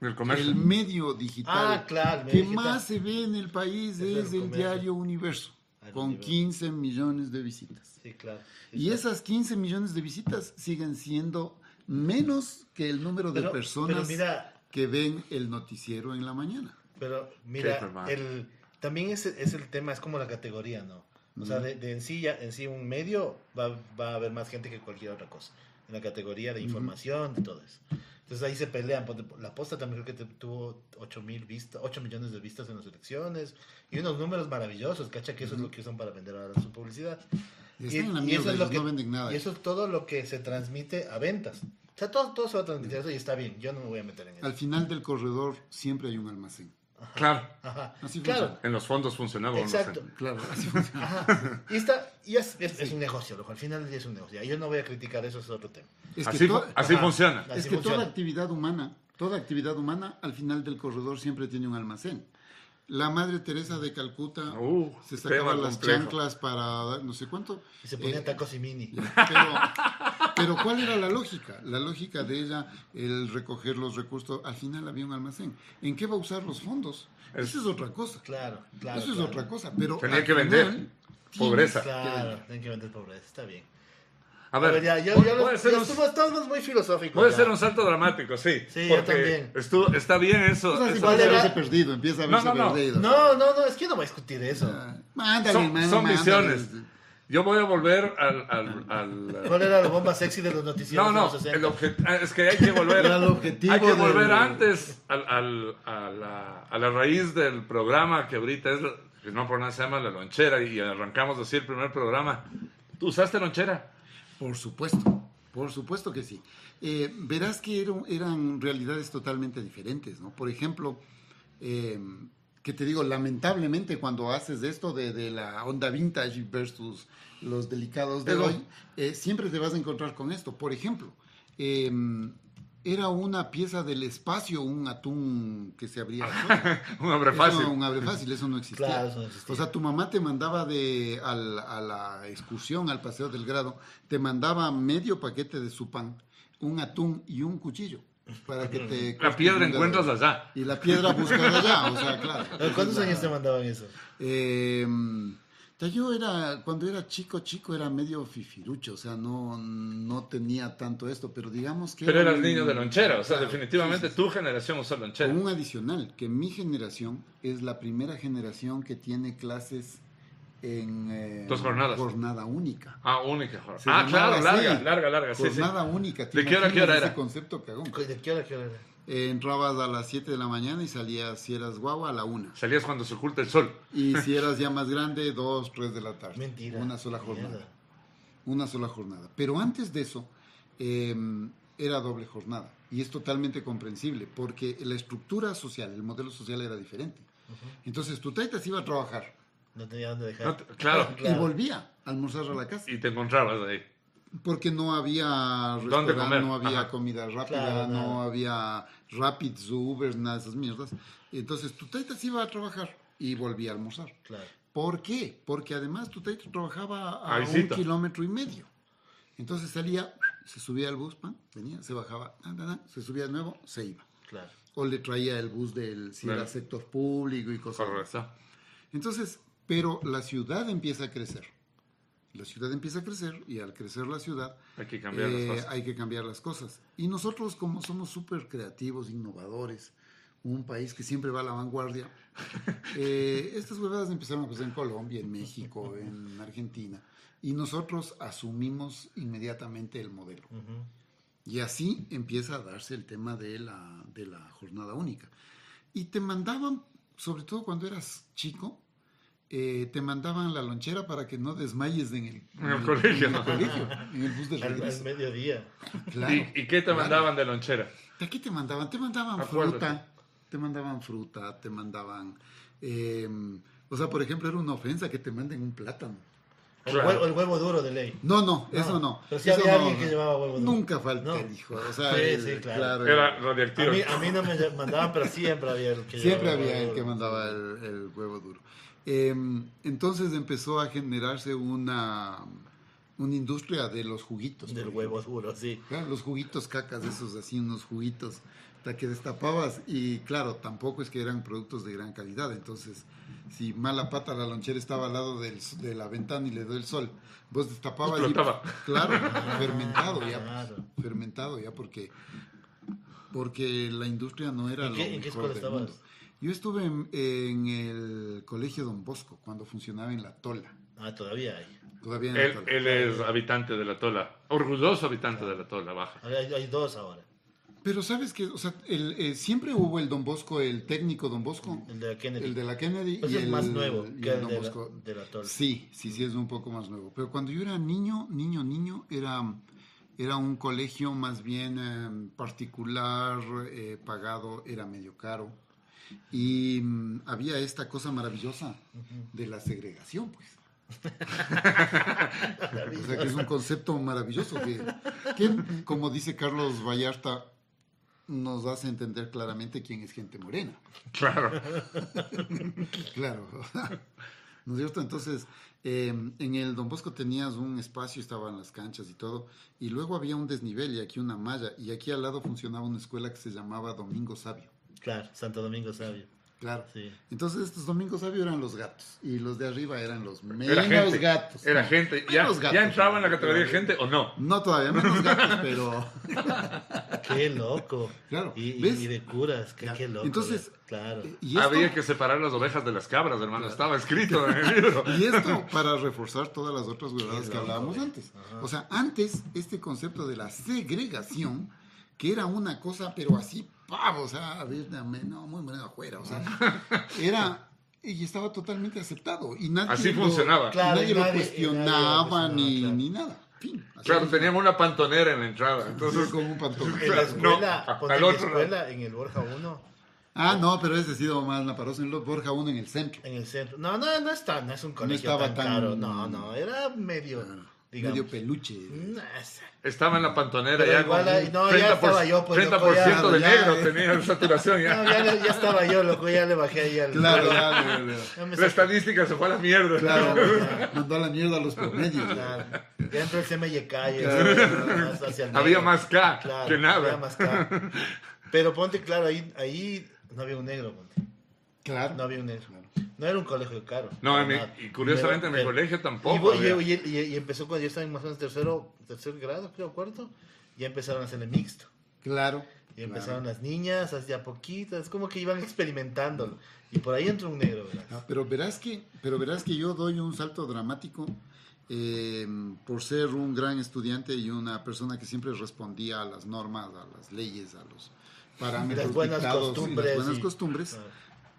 el comercio. el medio digital Ah, claro, el que digital. más se ve en el país Es el es el comercio. diario Universo, El con Universo. 15 millones de visitas. Sí, claro. Y esas 15 millones de visitas siguen siendo menos que el número de Pero- personas pero mira, que ven el noticiero en la mañana. Pero mira, el, también es, es el tema, es como la categoría, ¿no? O sea, de, de en, sí, ya- en sí un medio va, va a haber más gente que cualquier otra cosa. En la categoría de información, de todo eso. Entonces ahí se pelean. La posta también creo que tuvo 8, mil vistas, 8 millones de vistas en las elecciones. Y unos números maravillosos, ¿cacha? Que eso es lo que usan para vender ahora su publicidad. Y están en la y mierda, eso es lo ellos que- no venden nada. Y eso es todo lo que se transmite a ventas. O sea, todo, todo se va a transmitir eso y está bien. Yo no me voy a meter en eso. Al final del corredor siempre hay un almacén. Claro. Ajá. Así claro. funciona. En los fondos funcionaba. un Exacto. almacén. Claro, así funciona. Ajá. Y, está, y es, es, es un negocio, loco. Al final del día es un negocio. Yo no voy a criticar eso, es otro tema. Es Así, que, fu- to- así funciona. Así es que funciona. toda actividad humana, toda actividad humana, al final del corredor siempre tiene un almacén. La Madre Teresa de Calcuta Uh, se sacaba las complejo. chanclas para dar no sé cuánto. Y se ponía Eh, tacos y mini. Pero, pero ¿cuál era la lógica? La lógica de ella, el recoger los recursos, al final había un almacén. ¿En qué va a usar los fondos? Es- Eso es otra cosa. Claro, claro. Eso es claro. otra cosa. Pero Tenía que vender. final, Pobreza. Claro, vender. tienen que vender pobreza. Está bien. A ver, ya, los- un, estamos, muy filosóficos. ya. hacer un salto dramático, sí. Sí, yo también. estuvo- está bien eso. O sea, si eso- ¿Cuál empieza a era? verse perdido, empieza a No, verse no, no. perdido. No, no, no, es que yo no voy a discutir eso. Ah, Mándale, son, hermano, son mándale. Yo voy a volver al... al- al- ¿Cuál era la bomba sexy de los noticieros no, de no, los 60? el obje- ah, es que hay que volver, Era el objetivo hay que del- volver antes al, al- a, la, a la raíz del programa que ahorita es, que no por nada se llama La Lonchera y arrancamos así el primer programa. ¿Tú usaste lonchera? Por supuesto, por supuesto que sí. Eh, verás que eran, eran realidades totalmente diferentes, ¿no? Por ejemplo, eh, que te digo, lamentablemente cuando haces esto de, de la onda vintage versus los delicados de Pero- hoy, eh, siempre te vas a encontrar con esto. Por ejemplo, eh, era una pieza del espacio, un atún que se abría. Un Eso, fácil. un abre fácil, eso no existía. Claro, eso no existía. O sea, tu mamá te mandaba de, al- a la excursión, al paseo del grado, te mandaba medio paquete de su pan, un atún y un cuchillo. Para que te... La piedra encuentras allá. Y la piedra buscas allá, o sea, claro. ¿Cuántos años te mandaban eso? Eh, yo era, cuando era chico, chico era medio fifirucho, o sea, no, no tenía tanto esto, pero digamos que... Pero era eras un- niño de lonchera, o sea, Claro, definitivamente sí, sí, tu generación usó lonchera. Con un adicional, que mi generación es la primera generación que tiene clases en... eh, Dos jornadas. Jornada única. Ah, única jornada. Ah, claro, larga, larga, larga. Sí, sí. Jornada única. ¿te ¿De qué hora a qué hora era? Ese concepto cagón. ¿De qué hora, qué hora era? Eh, entrabas a las 7 de la mañana y salías, si eras guagua, a la 1. Salías cuando se oculta el sol. Y si eras ya más grande, 2, 3 de la tarde. Mentira. Una sola jornada. Mierda. Una sola jornada. Pero antes de eso, eh, era doble jornada. Y es totalmente comprensible, porque la estructura social, el modelo social era diferente. Entonces, tu taita se iba a trabajar No tenía dónde dejar. No te- claro. y volvía a almorzar a la casa. Y te encontrabas ahí. Porque no había ¿Dónde restaurante, comer? no había Ajá. comida rápida, Claro, no nada. había Rapids, Ubers, nada de esas mierdas. Entonces tu taita se iba a trabajar y volvía a almorzar. Claro. ¿Por qué? Porque además tu taita trabajaba a un kilómetro y medio. Entonces salía, se subía al bus, pan, venía, se bajaba, tan, tan, se subía de nuevo, se iba. Claro. O le traía el bus del si era sector público y cosas. Correcto. Entonces, pero la ciudad empieza a crecer. La ciudad empieza a crecer y al crecer la ciudad Hay que cambiar eh, las cosas. hay que cambiar las cosas. Y nosotros como somos súper creativos, innovadores, un país que siempre va a la vanguardia, eh, estas huevadas empezaron a pasar en Colombia, en México, en Argentina. Y nosotros asumimos inmediatamente el modelo. Ujú. Y así empieza a darse el tema de la, de la jornada única. Y te mandaban, sobre todo cuando eras chico, eh, te mandaban la lonchera para que no desmayes en el, En el colegio. en el colegio, en el bus de Al, al regreso. mediodía. Claro. ¿Y, y qué te claro. mandaban de lonchera? ¿De qué te mandaban? Te mandaban Acuérdate. fruta, te mandaban fruta, te mandaban... eh, o sea, por ejemplo, era una ofensa que te manden un plátano. El, Claro. huevo, el huevo duro de ley. No, no, eso no. Pero eso había no, alguien que llevaba huevo duro. Nunca falta No. el hijo. O sea, Sí, el- sí, claro. Era A radioactivo. mí, a mí no me mandaban, pero siempre había el que Siempre había el que mandaba el, el huevo duro. Eh, entonces empezó a generarse una, una industria de los juguitos. Del huevo duro, sí. Claro, los juguitos cacas, esos así, unos juguitos hasta que destapabas y claro, tampoco es que eran productos de gran calidad, entonces si mala pata la lonchera estaba al lado del, de la ventana y le dio el sol, vos destapabas y claro, fermentado ya, Claro. pues, fermentado ya porque porque la industria no era ¿En lo qué- en qué mejor escuela del estabas? mundo. Yo estuve en, en el colegio Don Bosco cuando funcionaba en la Tola, Ah, todavía hay. todavía en la Él, Tola. él es habitante de la Tola. Orgulloso habitante de la Tola, baja. Hay, hay dos ahora. Pero sabes que, o sea, el, eh, siempre hubo el Don Bosco, el técnico Don Bosco, El de la Kennedy. el de la Kennedy Ese y es el, más nuevo y que el el Don de la, Bosco. de la Tol. Sí, sí, sí, es un poco más nuevo. Pero cuando yo era niño, niño, niño, era, era un colegio más bien eh, particular, eh, pagado, era medio caro. Y mm, había esta cosa maravillosa de la segregación, pues. O sea, que es un concepto maravilloso que, que, como dice Carlos Vallarta, nos hace entender claramente quién es gente morena. Claro. Claro. ¿No es cierto? Entonces, eh, en el Don Bosco tenías un espacio, estaban las canchas y todo, y luego había un desnivel y aquí una malla, y aquí al lado funcionaba una escuela que se llamaba Domingo Sabio. Claro, Santo Domingo Sabio. Claro. Sí. Entonces, estos Domingos Sabio eran los gatos, y los de arriba eran los menos Era gente. gatos. Era gente. ¿Ya, Menos gatos. ¿Ya entraba en la categoría de gente o no? No todavía, menos gatos, pero... Qué loco. Claro, Y, y- ¿ves? y de curas, qué, qué loco. Entonces, claro. Y esto, Había que separar las ovejas de las cabras, hermano. Estaba escrito en el libro. y esto para reforzar todas las otras Qué que hablábamos antes. O sea, antes este concepto de la segregación, que era una cosa, pero así, pavo, o sea, a ver, dame, no, muy bueno afuera, o sea, era, y estaba totalmente aceptado. Y nadie Así lo- funcionaba. Claro, nadie, y lo nadie- y cuestionaba nadie lo ni, cuestionaba, ni nada. Fin, Claro, teníamos una pantonera en la entrada. Entonces, Entonces, como un pantón. En la escuela, No, al en la escuela, en el Borja 1, Ah, no, pero ese ha sido más naparoso en los Borja 1 en el centro. en el centro. No, no, no está, no es un colegio estaba tan, tan- caro. No, no, era medio, Claro. Digamos. medio peluche. Mm, Estaba en la pantonera Pero ya igual con no, ya estaba yo, pues, 30% loco, de ya, negro ya. tenía saturación ya. No, ya, estaba yo, loco, ya le bajé ahí al... Claro, claro, claro. La saqué- estadística se fue a la mierda. Claro, mandó a la mierda a los promedios. Claro. Ya entró el CMYK Claro. Había más K Claro, que nada. había más K. Pero ponte claro, ahí, ahí no había un negro, ponte. Claro. No había un negro. No era un colegio caro. No, mi- y curiosamente en mi colegio Y, tampoco. y- y- y- y empezó cuando yo estaba en más o menos tercero, tercer grado, creo, cuarto. Ya empezaron a hacerle mixto. Claro. Y empezaron las niñas, así a poquitas, como que iban experimentándolo. Y por ahí entró un negro, ¿verdad? Ah, pero verás que, pero verás que yo doy un salto dramático eh, por ser un gran estudiante y una persona que siempre respondía a las normas, a las leyes, a los parámetros Las buenas dictados y costumbres las buenas y- costumbres. Ah.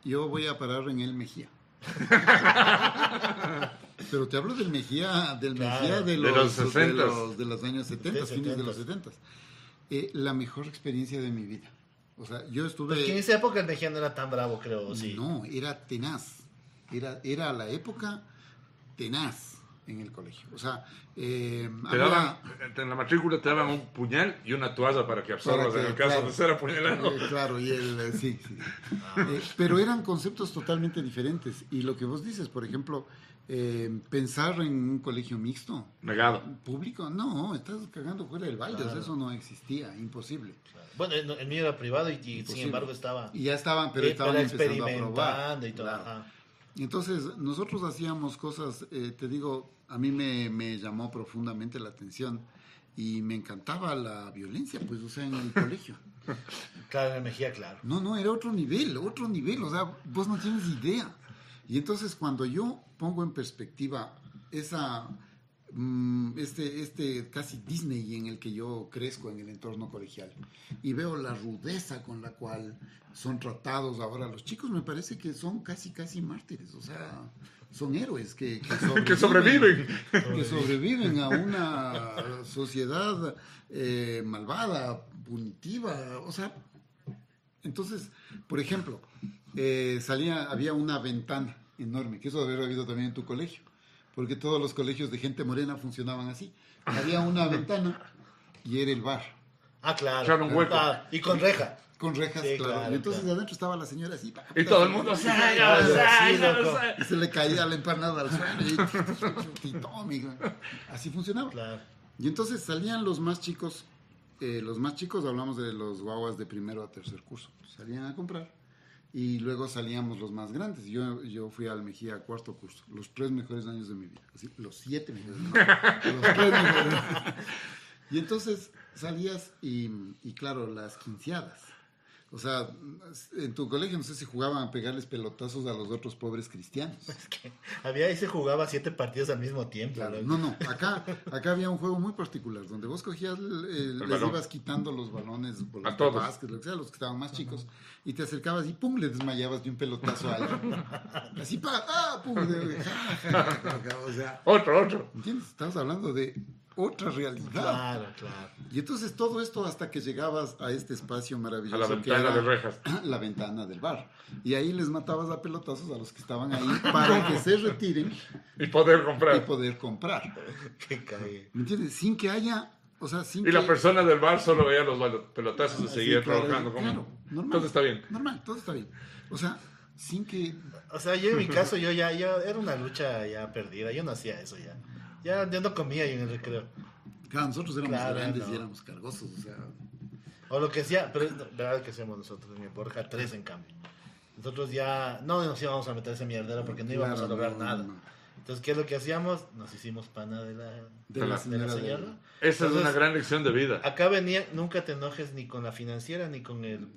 Yo voy a parar en el Mejía. Pero te hablo del Mejía, del Claro. Mejía de De los, de 60s. los, de los años 70, De fines de 70s. los 70. Eh, la mejor experiencia de mi vida. O sea, yo estuve... Porque en esa época el Mejía no era tan bravo, creo, sí. No, era tenaz. Era, era la época tenaz en el colegio. O sea, eh, Te daban, en la matrícula te daban un puñal y una toalla para que absorbas en el caso claro. de ser apuñalado. Eh, claro, y el, eh, sí, sí. Eh, pero eran conceptos totalmente diferentes. Y lo que vos dices, por ejemplo, eh, pensar en un colegio mixto, Negado. público, no, estás cagando fuera del balde, o sea, Claro. eso no existía, imposible. Bueno, el, el mío era privado y, y sin embargo estaba Y ya estaban, pero eh, estaban empezando a probar. experimentando y todo. Claro. ajá. Entonces, nosotros hacíamos cosas, eh, te digo, a mí me, me llamó profundamente la atención y me encantaba la violencia, pues, o sea, en el colegio. Claro, en Mejía, claro. No, no, era otro nivel, otro nivel, o sea, vos no tienes idea. Y entonces cuando yo pongo en perspectiva esa, mm, este, este casi Disney en el que yo crezco en el entorno colegial y veo la rudeza con la cual son tratados ahora los chicos, me parece que son casi, casi mártires, o sea, son héroes que, que Que sobreviven. que sobreviven a una sociedad eh, malvada, punitiva, o sea, entonces, por ejemplo, eh, salía, había una ventana enorme, que eso debe haber habido también en tu colegio, porque todos los colegios de gente morena funcionaban así. Había una ventana y era el bar, Ah, claro. Echar un hueco. Ah, y con reja. Con rejas, Sí, claro. claro, y entonces claro. adentro estaba la señora así. pa, Y todo el mundo, así, "Salga, sí, salga, loco". salga". y se le caía la empanada al suelo y, así funcionaba. Claro. Y entonces salían los más chicos, eh, los más chicos hablamos de los guaguas de primero a tercer curso, salían a comprar y luego salíamos los más grandes. Yo, yo fui al Mejía a cuarto curso, los tres mejores años de mi vida, así, los siete mejores años, los tres mejores. Y entonces salías y, y claro, las quinceadas. O sea, en tu colegio no sé si jugaban a pegarles pelotazos a los otros pobres cristianos. Había ahí se jugaba siete partidos al mismo tiempo. Claro, no, no, acá, acá había un juego muy particular donde vos cogías, el- el- les balón. ibas quitando los balones por los A todos. básquet, lo que sea, los que estaban más chicos, y te acercabas y pum, le desmayabas de un pelotazo a alguien. Así, pa, ah, pum, de- ja, ja, ja, ja, o sea, Otro, otro. ¿entiendes? Estamos hablando de otra realidad. Claro, claro. Y entonces todo esto hasta que llegabas a este espacio maravilloso. A la que ventana era de rejas. La ventana del bar. Y ahí les matabas a pelotazos a los que estaban ahí para que se retiren Y poder y comprar. poder comprar. Qué cague. ¿Me entiendes? Sin que haya, o sea, sin Y que... la persona del bar solo veía los pelotazos y Ah, seguía sí, claro, trabajando. como claro, normal. Todo está bien. Normal, todo está bien. O sea, sin que... O sea, yo en mi caso, yo ya, ya era una lucha ya perdida. Yo no hacía eso ya. Ya, yo no comía yo en el recreo. Claro, nosotros éramos Claro, grandes no. y éramos cargosos, o sea... O lo que sea, pero es verdad que hacemos nosotros en Borja 3 en cambio. Nosotros ya no nos íbamos a meter ese mierdero porque no íbamos a Claro, lograr no, nada. no. Entonces, ¿qué es lo que hacíamos? Nos hicimos pana de la, De la de la señora de- señora. Esa es Entonces, una gran lección de vida. Acá venía, nunca te enojes ni con la financiera ni con el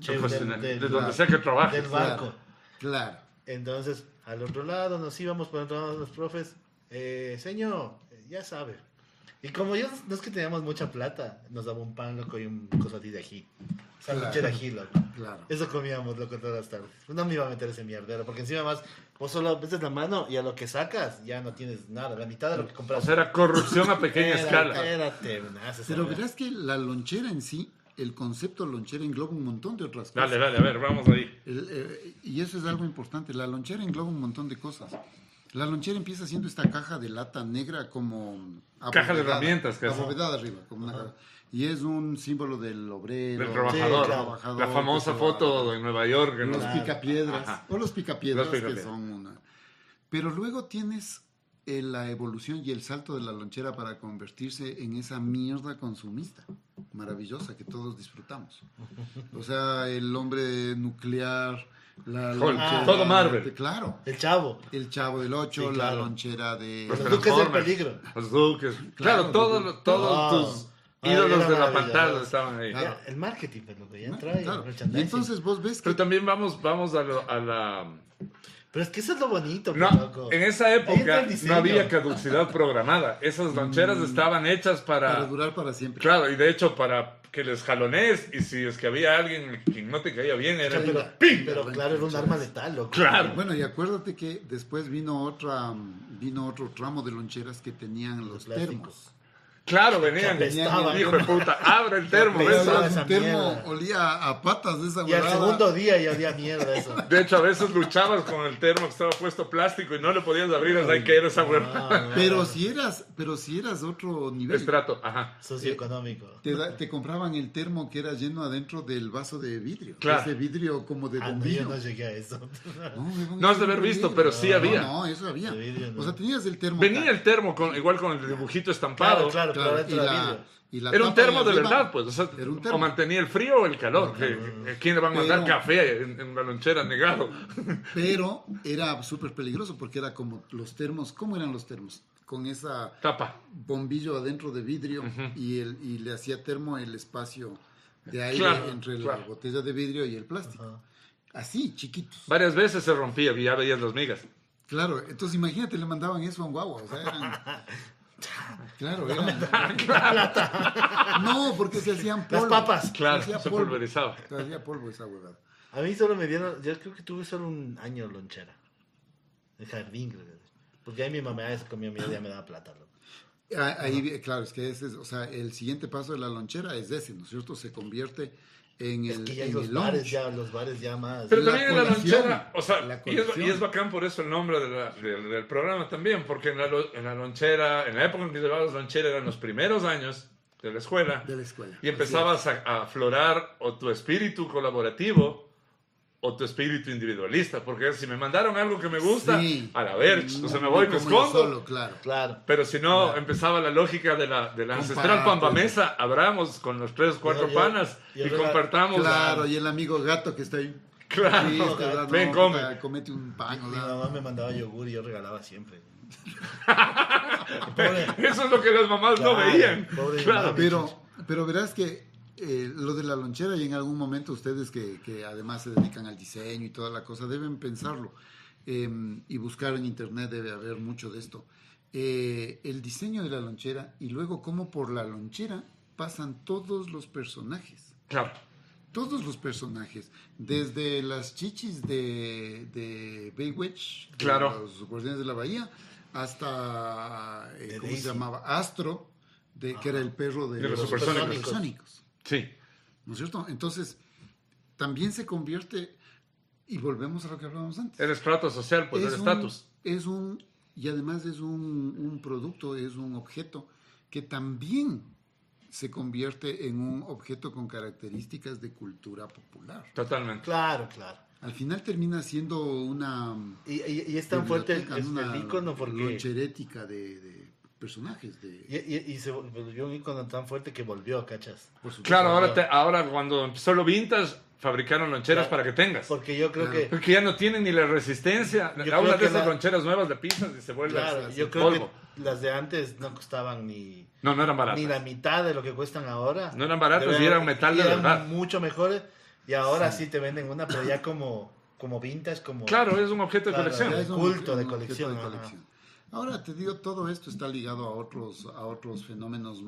chef del, de del- donde sea que trabajes. del banco. Claro. Entonces, al otro lado nos íbamos por otro lado los profes, eh, señor, eh, ya sabe. Y como yo no es que teníamos mucha plata, nos daba un pan, loco, y un cosatí de ají. Sándwich de ají, loco. Claro. Eso comíamos, loco, todas las tardes. No me iba a meter ese mierdero, porque encima más, vos solo metes la mano y a lo que sacas ya no tienes nada, la mitad de lo que O compras. sea, era corrupción a pequeña Era- escala. Era tenaz esa Pero verás que la lonchera en sí, el concepto lonchera engloba un montón de otras cosas. Dale, dale, a ver, vamos ahí. El, eh, y eso es algo importante. La lonchera engloba un montón de cosas. La lonchera empieza siendo esta caja de lata negra como... Caja de herramientas. Abovedada arriba, como una caja. Y es un símbolo del obrero. Del trabajador. claro. trabajador La famosa foto de Nueva York. en Los picapiedras. Ajá. O los picapiedras, Los picapiedras. que son una... Pero luego tienes eh, la evolución y el salto de la lonchera para convertirse en esa mierda consumista maravillosa que todos disfrutamos. O sea, el hombre nuclear, la Hulk, lonchera... todo Marvel. Claro. El chavo. El chavo del 8, Sí, la lonchera de... Los Los duques del peligro. Los Duques. Claro, Claro, todos, los- todos Wow. tus ídolos de la pantalla estaban ahí. Claro. El marketing, pues, lo que ya ¿no? Claro. Y merchandising. entonces vos ves que... Pero también vamos, vamos a, lo- a la... Pero es que eso es lo bonito, No, pues, loco. en esa entra época no había caducidad programada. Esas loncheras estaban hechas Para para... durar para siempre. Claro, y de hecho para que les jalones y si es que había alguien que no te caía bien era... pero, ¡ping! pero claro, era un arma letal, loco. Claro. Bueno, y acuérdate que después vino otra vino otro tramo de loncheras que tenían los termos. Claro, venían. Apestaba. Hijo de puta, abre el termo. Esa termo mierda. olía a patas de esa Y al segundo día ya olía mierda eso. De hecho, a veces luchabas con el termo que estaba puesto plástico y no le podías abrir hasta que era esa huevada. Pero si eras, pero si eras otro nivel, Estrato, ajá. Socioeconómico. te, da- te compraban el termo que era lleno adentro del vaso de vidrio. Claro. Ese vidrio como de Ah, no, bombillo. yo no llegué a eso. No, has de haber visto, pero sí No, había. No, eso había. De vidrio, no. O sea, tenías el termo. Venía el termo con, igual con el dibujito estampado. Claro, claro, Claro, pero y dentro de la- vidrio. y la Era un termo de arriba verdad, pues. O, sea, Era un o termo. mantenía el frío o el calor. que- ¿Quién le va a mandar Pero- café en, en la lonchera negado? Pero era súper peligroso porque era como los termos. ¿Cómo eran los termos? Con esa Tapa. bombillo adentro de vidrio y, el, y le hacía termo el espacio de aire Claro, entre claro. la botella de vidrio y el plástico. Ajá. Así, chiquitos. Varias veces se rompía y ya veías las migas. Claro, entonces imagínate, le mandaban eso a un guagua. O sea, eran- Claro, eran... No, porque se hacían Las polvo. papas. Claro, Se se pulverizaba. Se hacía polvo esa huevada. A mí solo me dieron, yo creo que tuve solo un año lonchera. De jardín, creo que. Porque ahí mi mamá se comía y ya me daba plata, loco. Ah, Ahí, claro, es que ese es, o sea, el siguiente paso de la lonchera es ese, ¿no es cierto? Se convierte en Es el, que ya en los el bares, lunch. ya, los bares ya más. Pero La también en la lonchera, o sea, la y es, y es bacán por eso el nombre de la- del- del programa también, porque en la, en la lonchera, en la época en que llevabas lonchera eran los primeros años de la escuela, de la escuela. y empezabas a, a aflorar o tu espíritu colaborativo o tu espíritu individualista, porque si me mandaron algo que me gusta, Sí. a la ver, o sea, me voy, me como yo escondo. solo, claro. Claro. Pero si no, empezaba la lógica de la, de la ancestral pambamesa, abramos con los tres, cuatro Yo- yo- panas yo y compartamos. Claro, y el amigo gato que está ahí. Claro. ¿verdad? Ven, No, come. comete un pan, Mi mamá me mandaba yogur y yo regalaba siempre. Eso es lo que las mamás no veían. pobre Claro. Pero, pero verás que eh, lo de la lonchera y en algún momento ustedes que, que además se dedican al diseño y toda la cosa deben pensarlo eh, y buscar en internet debe haber mucho de esto. Eh, el diseño de la lonchera y luego cómo por la lonchera pasan todos los personajes. Claro. Todos los personajes, desde las chichis de, de Baywatch, de Claro. los Guardianes de la Bahía, hasta, eh, De ¿cómo Daisy. se llamaba? Astro, de, que era el perro de, De los supersónicos. supersónicos. Sí. ¿No es cierto? Entonces, también se convierte, y volvemos a lo que hablábamos antes. El estrato social, pues el un- estatus. Es un, y además es un, un producto, es un objeto que también se convierte en un objeto con características de cultura popular. Totalmente. Claro, claro. Al final termina siendo una Y, y- y es tan fuerte el, el, una el ícono porque... loncherética de, de personajes. De, Y, y- y se volvió un ícono tan fuerte que volvió, ¿cachas? por supuesto. Claro, ahora, te- ahora cuando empezó lo vintage, fabricaron loncheras Claro. para que tengas. Porque yo creo Claro. que... Porque ya no tienen ni la resistencia. Yo una de esas la- loncheras nuevas le pisas y se vuelve Claro, así, yo creo polvo. que las de antes no costaban ni, No, no eran baratas. ni la mitad de lo que cuestan ahora. No eran baratas De y eran metal de eran verdad. mucho mejores. Y ahora sí. te venden una, pero ya como, como vintage, como... Claro, es un objeto de Claro, colección. Es un culto de colección, de ajá. colección. Ahora te digo, todo esto está ligado a otros, a otros fenómenos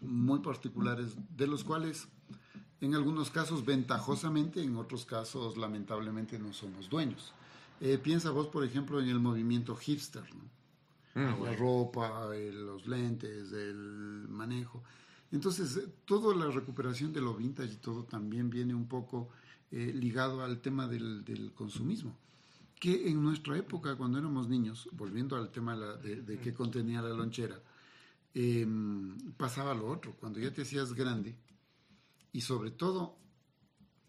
muy particulares, de los cuales en algunos casos ventajosamente, en otros casos lamentablemente no somos dueños. Eh, piensa vos, por ejemplo, en el movimiento hipster, ¿no? Mm. la ropa, los lentes, el manejo. Entonces, eh, toda la recuperación de lo vintage y todo también viene un poco eh, ligado al tema del, del consumismo. Que en nuestra época, cuando éramos niños, volviendo al tema de, de, qué contenía la lonchera, eh, pasaba lo otro. Cuando ya te hacías grande y sobre todo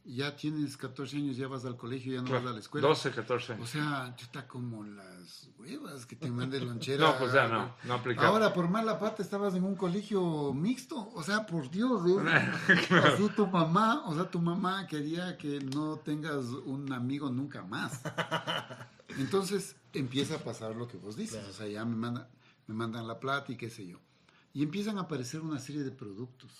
ya tienes 14 años, ya vas al colegio, ya no vas a la escuela. 12, 14. O sea, está como las huevas que te manden lonchera. No, pues ya no, no aplica. Ahora, por mala pata, estabas en un colegio mixto. O sea, por Dios, ¿eh? Así tu mamá, o sea, tu mamá quería que no tengas un amigo nunca más. Entonces empieza a pasar lo que vos dices. O sea, ya me, manda, me mandan la plata y qué sé yo. Y empiezan a aparecer una serie de productos.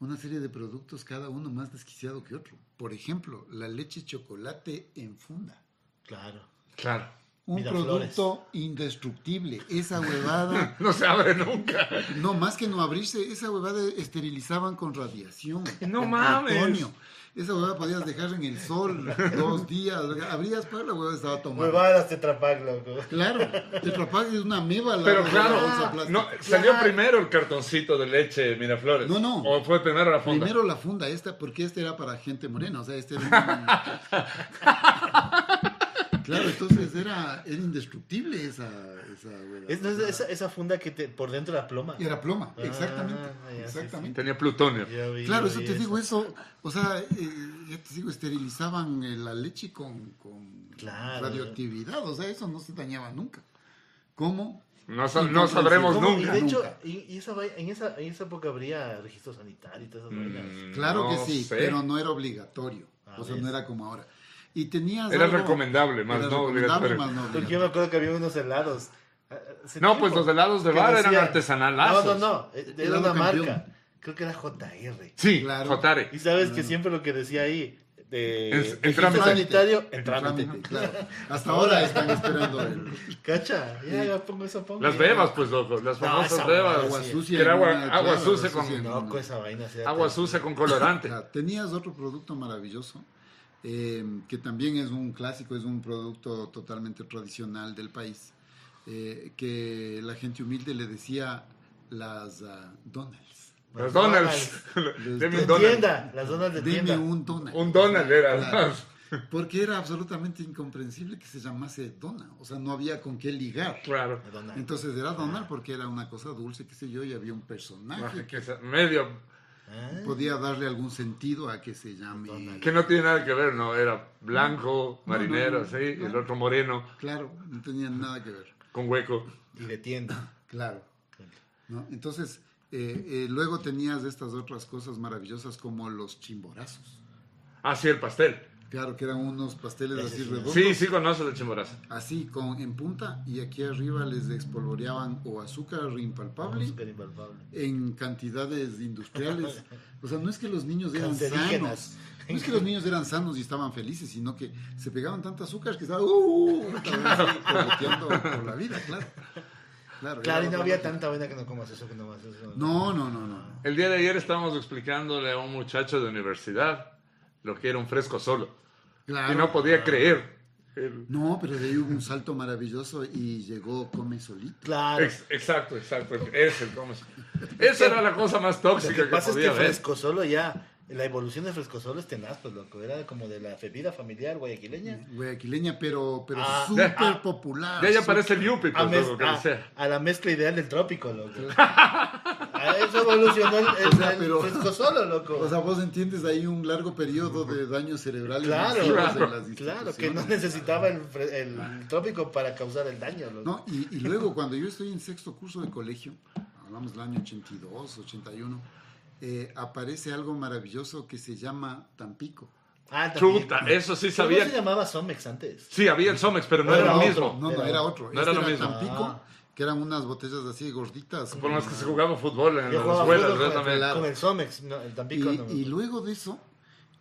Una serie de productos, cada uno más desquiciado que otro. Por ejemplo, la leche chocolate en funda. Claro. Claro. Un producto indestructible. Esa huevada. No se abre nunca. No, más que no abrirse, esa huevada esterilizaban con radiación. No con mames. plutonio. Esa huevada podías dejar en el sol dos días. Abrías para la huevada estaba tomada. Huevadas Tetra Pak, loco. Claro, Tetra Pak es una meba. la- Pero la claro, bolsa plástica. no, salió Claro. primero el cartoncito de leche Miraflores. No, no. O fue primero la funda. Primero la funda esta, porque este era para gente morena, o sea, este era un- Claro, entonces era, era indestructible esa, esa esa, esa funda que te, por dentro la ploma. Era ploma, Ah, exactamente, ya, sí, exactamente. Tenía plutonio. Vi- Claro, eso te digo, eso, o sea, eh, ya te digo, esterilizaban eh, la leche con, con Claro. radioactividad, o sea, eso no se dañaba nunca. ¿Cómo? No, sa- Y no con sabremos ¿Cómo? Y nunca. de hecho, Nunca. y, y esa, en, esa, en esa época habría registro sanitario y todas esas vainas. Mm, Claro no que sí, sé. pero no era obligatorio, Ah, o sea, no era como ahora. Y tenías Era algo- recomendable, más era no recomendable, obligatorio. más no Porque yo me acuerdo que había unos helados. eh, No, tiempo, pues los helados de bar eran artesanalazos. No, no, no. eh, Era Era una campeón. marca. Creo que era JR. Sí, Claro. Jotare. Y sabes que siempre lo que decía ahí. De el trámite. sanitario, trámite. claro. Hasta ahora están esperando el Cacha, ya, ya pongo eso, pongo. Las bebas, pues, loco. Las No, famosas esa bebas. agua sucia. Que era en agua- una- agua claro, sucia con- en con esa vaina. Agua sucia con colorante. Tenías otro producto maravilloso, eh, que también es un clásico, es un producto totalmente tradicional del país, eh, que la gente humilde le decía las ah, Donalds. Las Donalds. Deme De un Donald. tienda, las zonas de Deme tienda. un Donald. Un Donald era. Claro. Porque era absolutamente incomprensible que se llamase Dona, o sea, no había con qué ligar. Claro. Entonces era Donald porque era una cosa dulce, qué sé yo, y había un personaje Que medio. Ah, podía darle algún sentido a que se llame. Que no tiene nada que ver, ¿no? Era blanco, No, marinero, no, no, sí. El otro moreno, Claro, no tenían nada que ver. con hueco. Y de tienda. Claro. ¿no? Entonces, eh, eh, luego tenías estas otras cosas maravillosas como los chimborazos. Ah, sí, el pastel. Claro, que eran unos pasteles Ese así sí. redondos. Sí, sí conoces el chimborazo. Así, con, en punta, y aquí arriba les espolvoreaban o azúcar impalpable Súper impalpable. en cantidades industriales. O sea, no es que los niños eran sanos. No es que los niños eran sanos y estaban felices, sino que se pegaban tanta azúcar que estaban uh, estaban así, por la vida, claro. Claro, Claro, y no había tanta vaina que no comas eso, que no más eso. No, no, no, no. El día de ayer estábamos explicándole a un muchacho de universidad lo que era un fresco solo. Claro. Y no podía creer. El- No, pero de ahí hubo un salto maravilloso y llegó Come Solito. Claro. Ex- exacto, exacto. Es el cómo se- Esa era la cosa más tóxica que que, pasa es podía que haber. Fresco Solo ya, la evolución de Fresco Solo es tenaz, pues loco. Era como de la bebida familiar guayaquileña. Guayaquileña, pero, pero Ah, súper ah, popular. Ya ya aparece el Yupi, A, pues, mez- loco, que a- sea. a la mezcla ideal del trópico, loco. a eso evolucionó el, el- O sea, el pero- Fresco Solo, loco. O sea, vos entiendes ahí un largo periodo de daños cerebrales Claro, claro, en las claro, que no necesitaba el, el trópico para causar el daño, loco. No, y, y luego cuando yo estoy en sexto curso de colegio, hablamos del año 82, 81, eh, aparece algo maravilloso que se llama Tampico. Ah. Chuta, eso sí sabía. no se llamaba Somex antes. Sí, había el Somex, pero no No era era lo otro. mismo. No, no, Era otro. otro. No Este era lo mismo. Tampico, Ah. Que eran unas botellas así gorditas. Por las que se jugaba fútbol en las escuelas, yo con, con el Somex, no, el Tampico Y, no y luego de eso,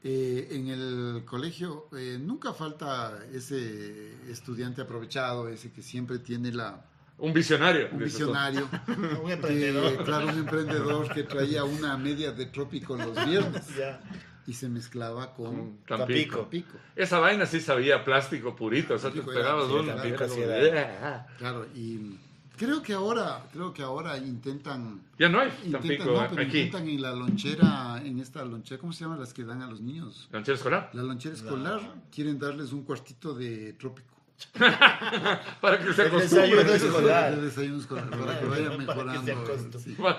eh, en el colegio eh, nunca falta ese estudiante aprovechado, ese que siempre tiene la, Un visionario. un visionario. Un que, emprendedor. claro, un emprendedor que traía una media de trópico los viernes Ya. y se mezclaba con Con Tampico. Tampico. Esa vaina sí sabía plástico purito, o sea, te pegabas "Ah". Claro, y Creo que ahora, creo que ahora intentan, Ya no hay intentan, Tampico no, pero aquí. intentan en la lonchera, en esta lonchera, ¿cómo se llama las que dan a los niños? ¿Lonchera escolar? La lonchera escolar, quieren darles un cuartito de trópico. Para que se El desayuno acostumbren. escolar. De desayuno escolar, para que vayan Para que se mejorando. acostumbren.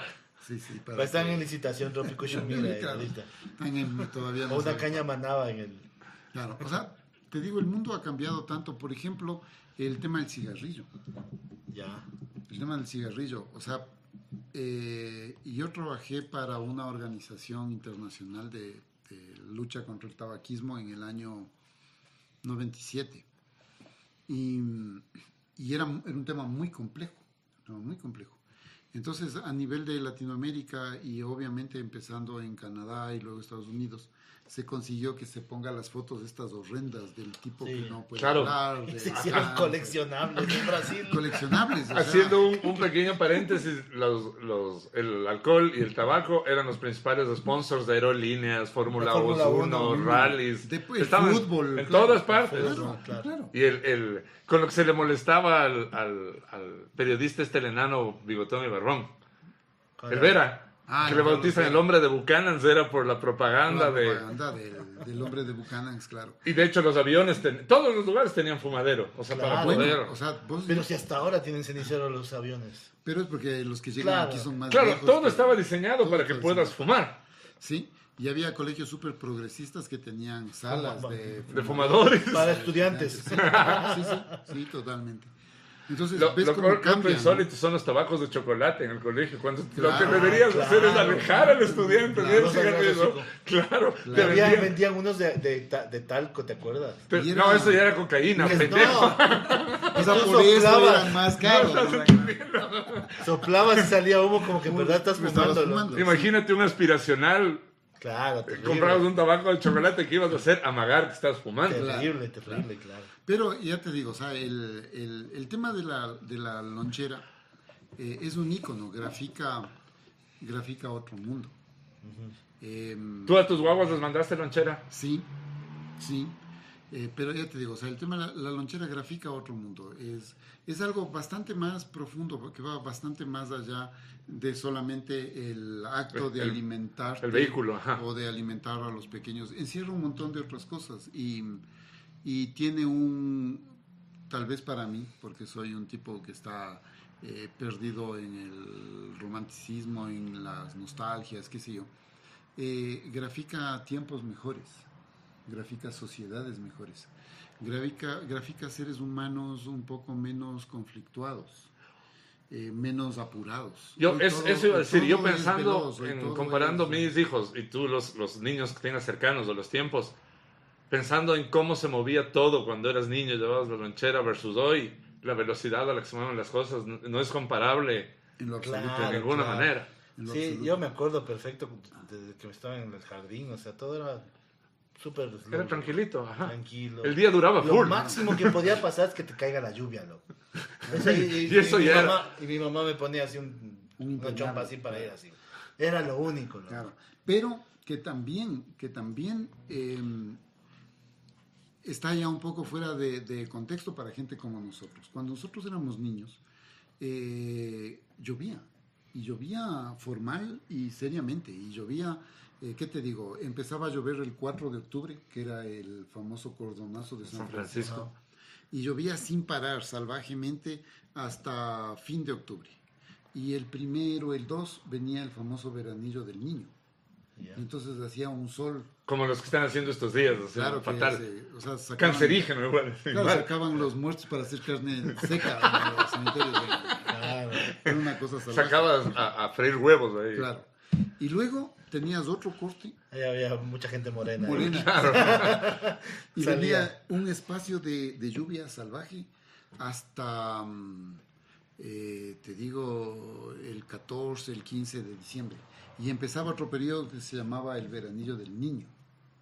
Sí, sí, sí, para Pues están que- en licitación Trópico Shumira Claro, ahorita. están en- todavía no O una caña manaba en el. Claro, o sea, te digo, el mundo ha cambiado tanto. Por ejemplo, el tema del cigarrillo. Ya. El tema del cigarrillo. O sea, eh, yo trabajé para una organización internacional de, lucha contra el tabaquismo en el año 97. Y, y era, era un tema muy complejo, muy complejo. Entonces, a nivel de Latinoamérica y obviamente empezando en Canadá y luego Estados Unidos, se consiguió que se ponga las fotos estas horrendas del tipo Sí, que no puede claro. hablar. de Se hicieron cáncer, coleccionables en Brasil. coleccionables. o sea, Haciendo un, un pequeño paréntesis, los, los, el alcohol y el tabaco eran los principales sponsors de aerolíneas, Fórmula La Fórmula 1, Uno, rallies. Después, Estaban fútbol, en claro. todas partes. Claro. Y el, el, con lo que se le molestaba al, al, al periodista este el enano Bigotón y Barrón, el Vera, Ah, que le bautizan el hombre de Buchanan, era por la propaganda La de... propaganda del, del hombre de Buchanan, claro. Y de hecho los aviones, ten- todos los lugares tenían fumadero, o sea, para Claro. Bueno, poder... o sea, vos- Pero si hasta ahora tienen cenicero los aviones. pero es porque los que llegan Claro. aquí son más Claro, viejos todo que- estaba diseñado todo para que puedas diseñado. fumar. Sí, y había colegios súper progresistas que tenían salas de, De fumadores. Para estudiantes. Sí, sí, sí, totalmente. Entonces, Lo, ves lo, cómo cambia. ¿no? insólito son los tabacos de chocolate en el colegio. Cuando lo que Claro, deberías hacer es claro. alejar al estudiante Claro, no cigarrillo. Claro, te vendían- vendían unos de, de, ta- de talco, ¿te acuerdas? era- No, eso ya era cocaína, Que- pendejo. no, O sea, por eso soplabas. eran más caros. ¿no? soplabas y salía humo como que en verdad estás fumando. Imagínate un aspiracional. Claro, terrible. Comprabas un tabaco de chocolate que ibas a hacer amagar que estás fumando. Terrible, terrible, claro. Pero ya te digo, o sea, el, el, el tema de la, de la lonchera eh, es un icono, grafica, grafica otro mundo. Em, ¿Tú a tus guaguas les mandaste lonchera? Sí, sí. Eh, pero ya te digo, o sea, el tema de la, la lonchera grafica otro mundo. Es, es algo bastante más profundo, que va bastante más allá de solamente el acto de alimentar. el vehículo, ajá. O de alimentar a los pequeños. Encierra un montón de otras cosas. Y, y tiene un, tal vez para mí, porque soy un tipo que está eh, perdido en el romanticismo, en las nostalgias, qué sé yo, eh, grafica tiempos mejores, grafica sociedades mejores, grafica, grafica seres humanos un poco menos conflictuados. Eh, menos apurados. Yo, es- todo- eso iba a decir, yo pensando veloz, en comparando es- mis hijos y tú los, los niños que tengas cercanos o los tiempos, pensando en cómo se movía todo cuando eras niño y llevabas la lonchera versus hoy, la velocidad a la que se mueven las cosas no, no es comparable en lo absoluto. de Claro, ninguna claro. manera. Sí, absoluto. yo me acuerdo perfecto desde que estaba en el jardín, o sea, todo era súper... Era tranquilito, ajá. Tranquilo. El día duraba Lo full. máximo que podía pasar es que te caiga la lluvia, loco. Eso, y, Y eso mi ya era- mamá, y mi mamá me ponía así un, Un una chompa así para ir así. Era lo único, loco. Claro, pero que también, que también eh, está ya un poco fuera de, de contexto para gente como nosotros. Cuando nosotros éramos niños, eh, llovía, y llovía formal y seriamente, y llovía, eh, ¿qué te digo? Empezaba a llover el 4 de octubre, que era el famoso cordonazo de San, San Francisco, Francisco. y llovía sin parar, salvajemente, hasta fin de octubre. Y el primero, el 2, venía el famoso veranillo del niño. Ya. Entonces hacía un sol, Como los que están haciendo estos días, o sea, claro, fatal. se- o sea, sacaban, Cancerígeno igual. Claro, sacaban los muertos para hacer carne seca en los cementerios. Claro. Era una cosa salvaje. Sacabas a, a freír huevos ahí. Claro. Y luego tenías otro corte Ahí había mucha gente morena. ahí. morena. y Salía. venía un espacio de, de lluvia salvaje hasta, mm, eh, te digo, el 14, el 15 de diciembre. Y empezaba otro periodo que se llamaba el veranillo del niño.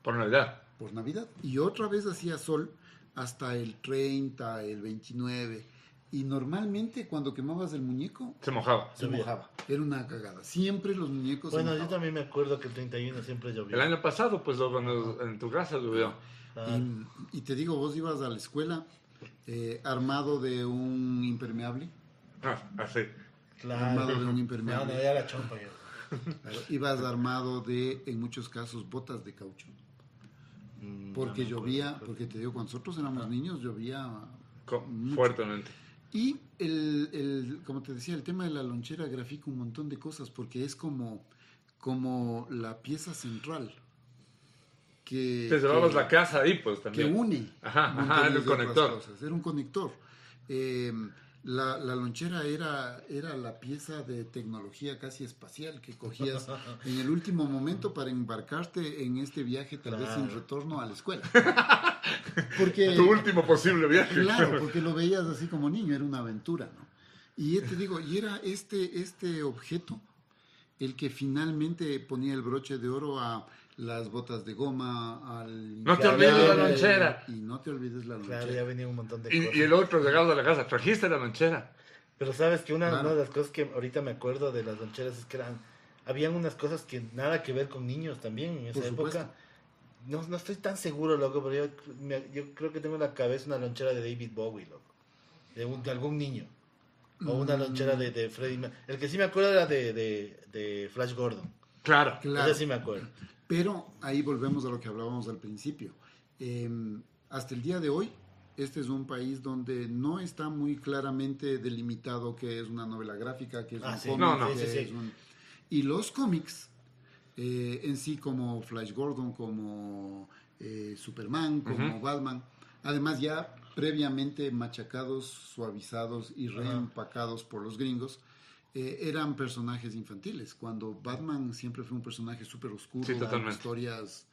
Por Navidad. por Navidad. Y otra vez hacía sol hasta el 30, el 29. Y normalmente cuando quemabas el muñeco, Se mojaba. se Llovía. mojaba. Era una cagada. Siempre los muñecos Bueno, se yo también me acuerdo que el 31 siempre llovió. El año pasado, pues, lo- cuando en tu casa llovió. Claro. Y, y te digo, vos ibas a la escuela eh, armado de un impermeable Ah, así. Claro. Armado de un No, impermeable. no, ya la chompa yo. Claro, ibas armado de, en muchos casos, botas de caucho. Mm, Porque no llovía, acuerdo. porque te digo, cuando nosotros éramos niños llovía mucho. fuertemente. Y el, el- como te decía, el tema de la lonchera grafica un montón de cosas porque es como, como la pieza central que, Te llevabas que- la casa ahí, pues que también. une. Ajá, ajá, era otras conector. cosas. Era un conector. Eh, la, la lonchera era, era la pieza de tecnología casi espacial que cogías en el último momento para embarcarte en este viaje tal vez sin Claro. retorno a la escuela. Porque, Tu último posible viaje. Claro, porque lo veías así como niño, era una aventura, ¿no? Y ya te digo, y era este, este objeto el que finalmente ponía el broche de oro a las botas de goma, al... No te olvides la lonchera. Y no te olvides la lonchera. Claro, ya venía un montón de Y, cosas. y el otro llegado a la casa, trajiste la lonchera. Pero sabes que una, Claro. una de las cosas que ahorita me acuerdo de las loncheras es que eran, habían unas cosas que nada que ver con niños también en esa Por época. supuesto. No, no estoy tan seguro, loco, pero yo, me- yo creo que tengo en la cabeza una lonchera de David Bowie, loco. De, un- de algún niño. O una Mm. lonchera de, de Freddie Mer- El que sí me acuerdo era de, de, de Flash Gordon. Claro. Claro. Ese sí me acuerdo. Pero ahí volvemos a lo que hablábamos al principio. Eh, hasta el día de hoy, este es un país donde no está muy claramente delimitado qué es una novela gráfica, qué es Ah, un sí. cómic, No, no. qué Sí, sí, un- Y los cómics, eh, en sí como Flash Gordon, como eh, Superman, como Ujú. Batman, además ya previamente machacados, suavizados y reempacados por los gringos, eh, eran personajes infantiles, cuando Batman siempre fue un personaje súper oscuro, Sí, con totalmente. historias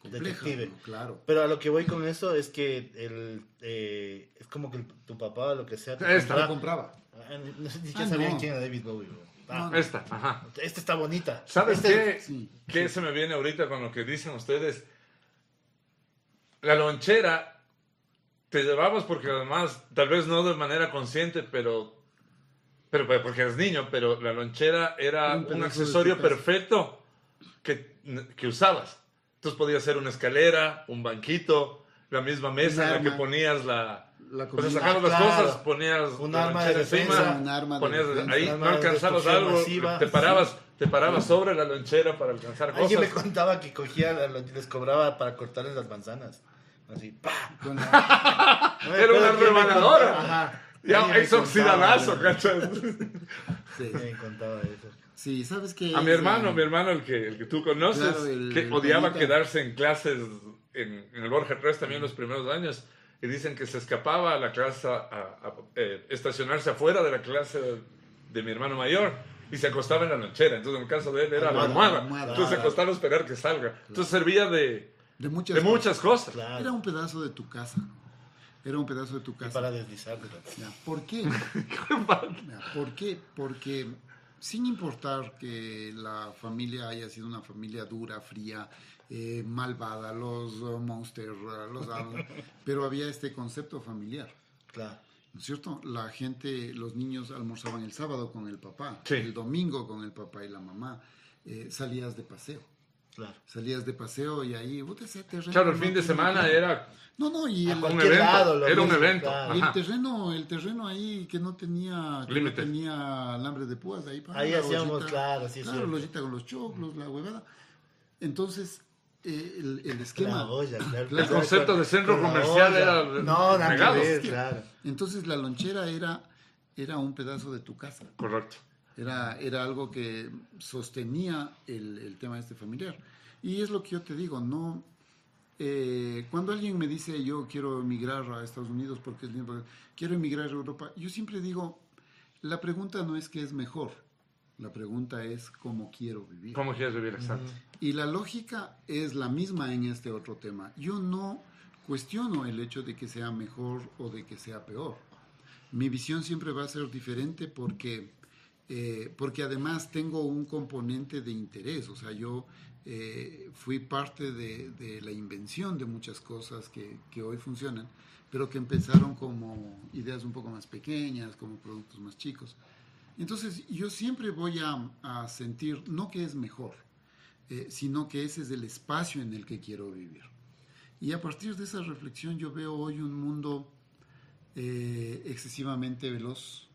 complejas. ¿no? claro. Pero a lo que voy con eso es que el, eh, es como que el- tu papá o lo que sea. te compraba- compraba. Ah, No sé ni siquiera Ah, sabían no. quién era David Bowie. bro. Ah, No, Esta, ajá. Esta está bonita. ¿Sabes Este- qué? sí, ¿Qué se me viene ahorita con lo que dicen ustedes? La lonchera te llevabas porque además, tal vez no de manera consciente, pero, pero, porque eres niño, pero la lonchera era Un accesorio perfecto que, que usabas. Entonces podía ser una escalera, un banquito, la misma mesa en la que ponías la... La comida. sacabas las Ah, claro. cosas, ponías Un arma de lonchera defensa, encima, un arma de ponías defensa. ahí, no arma de alcanzabas algo, masiva. te parabas, te parabas sobre la lonchera para alcanzar Alguien me cosas. contaba que cogía, la- les cobraba para cortarles las manzanas. Así, ¡pa! La- No Era una rebanadora. Ajá. Ya, ex oxidadazo, ¿cachai? sí. Me contaba eso. Sí, ¿sabes qué? A mi hermano, eh, mi hermano, el que, el que tú conoces, Claro, el- que el odiaba Juanita. quedarse en clases en, en el Borja 3 también los primeros años, y dicen que se escapaba a la clase, a, a- eh, estacionarse afuera de la clase de mi hermano mayor, y se acostaba en la lonchera. Entonces, en el caso de él, era la Almohada, almohada. almohada. Entonces, se acostaba a esperar que salga. Entonces, servía de, De muchas, de muchas cosas. Claro. Era un pedazo de tu casa. Era un pedazo de tu Y casa. para deslizarlo. Ya, ¿Por qué? ¿Por qué? Porque sin importar que la familia haya sido una familia dura, fría, eh, malvada, los uh, monsters, uh, los pero había este concepto familiar. Claro. ¿No es cierto? La gente, los niños almorzaban el sábado con el papá, Sí. el domingo con el papá y la mamá, eh, salías de paseo. Claro. Salías de paseo y ahí, ese terreno Claro, el fin de semana era No, no, y el, un evento. lado era un mismo, evento. claro. el terreno, el terreno ahí que no tenía, que no tenía alambre de púas, ahí para Ahí hacíamos, ollita, claro, sí, claro, la ollita con los choclos, la huevada. Entonces, eh, el, el La esquema, olla, claro. El concepto de centro comercial era No, nada que regados. ver, claro. entonces la lonchera era, era un pedazo de tu casa. Correcto. Era, era algo que sostenía el, el tema este familiar. Y es lo que yo te digo, no... eh, cuando alguien me dice yo quiero emigrar a Estados Unidos porque es lindo, porque quiero emigrar a Europa, yo siempre digo, la pregunta no es qué es mejor, la pregunta es cómo quiero vivir. ¿Cómo quieres vivir? Exacto. Y la lógica es la misma en este otro tema. Yo no cuestiono el hecho de que sea mejor o de que sea peor. Mi visión siempre va a ser diferente porque, eh, porque además tengo un componente de interés. O sea, yo eh, fui parte de, de la invención de muchas cosas que, que hoy funcionan, pero que empezaron como ideas un poco más pequeñas, como productos más chicos. Entonces, yo siempre voy a, a sentir, no que es mejor, eh, sino que ese es el espacio en el que quiero vivir. Y a partir de esa reflexión yo veo hoy un mundo eh, excesivamente veloz,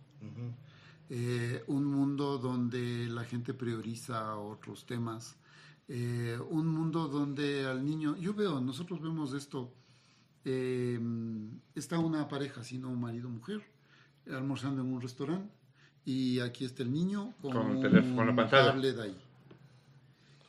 eh, un mundo donde la gente prioriza otros temas, eh, un mundo donde al niño, yo veo, nosotros vemos esto, eh, está una pareja, sino un marido-mujer, almorzando en un restaurante y aquí está el niño con, Con el teléfono, con la pantalla. tablet ahí.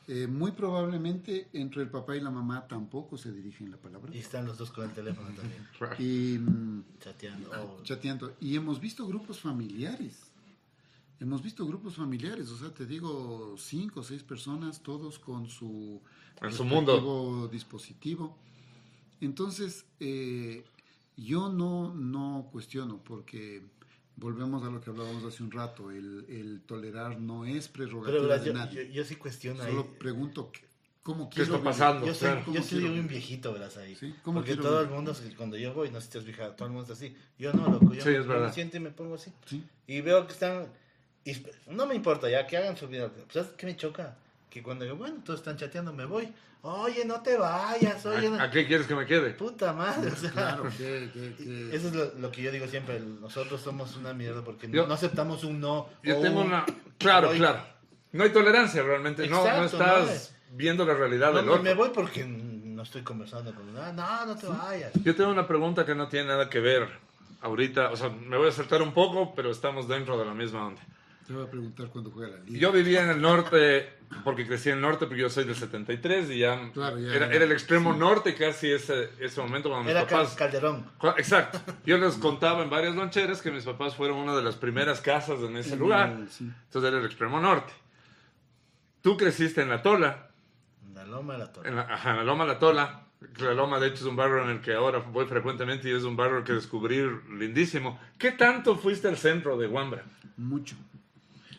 Eh, muy probablemente entre el papá y la mamá tampoco se dirigen la palabra. Y están los dos con el teléfono también, Y mm, chateando. Oh, chateando. Y hemos visto grupos familiares. Hemos visto grupos familiares, o sea, te digo, cinco o seis personas, todos con su, En su mundo. respectivo dispositivo. Entonces, eh, yo no, no cuestiono, porque volvemos a lo que hablábamos hace un rato, el, el tolerar no es Pero prerrogativa ¿verdad? de yo, nadie. yo, yo sí cuestiono ahí. Solo pregunto qué- cómo ¿Qué quiero está vivir. pasando? Yo soy, Claro. ¿Cómo yo soy un vivir? viejito, verás ahí. Sí, ¿cómo Porque todo el mundo, cuando yo voy, no sé si te has fijado, todo el mundo está así. Yo no, loco, yo Sí, me, es siento y me pongo así. Sí. Y veo que están. y no me importa ya, que hagan su vida. ¿Sabes qué me choca? Que cuando digo, bueno, todos están chateando, me voy. Oye, no te vayas, oye. no- ¿A, a qué quieres que me quede? Puta madre, o sea. Claro, que- que- Eso es lo, lo que yo digo siempre, nosotros somos una mierda porque no- Yo- no aceptamos un no. Yo o tengo un- una... Claro, claro. No hay tolerancia realmente. No, no estás viendo la realidad No, del otro. me voy porque no estoy conversando con nada. No, no te vayas. Yo tengo una pregunta que no tiene nada que ver ahorita. O sea, me voy a saltar un poco, pero estamos dentro de la misma onda. Te voy a preguntar cuando juega la liga. Yo vivía en el norte, porque crecí en el norte, porque yo soy del 73 y ya, Claro, ya, era, el extremo norte casi ese, ese momento cuando mis Era Cal- papás... Calderón. Exacto. Yo les contaba en varias loncheras que mis papás fueron una de las primeras casas en ese En lugar. sí. Entonces era el extremo norte. Tú creciste en La Tola, La loma de la en la, ajá, en la Loma La Tola. La Loma, de hecho, es un barrio en el que ahora voy frecuentemente y es un barrio que descubrí lindísimo. ¿Qué tanto fuiste al centro de Huambra? Mucho.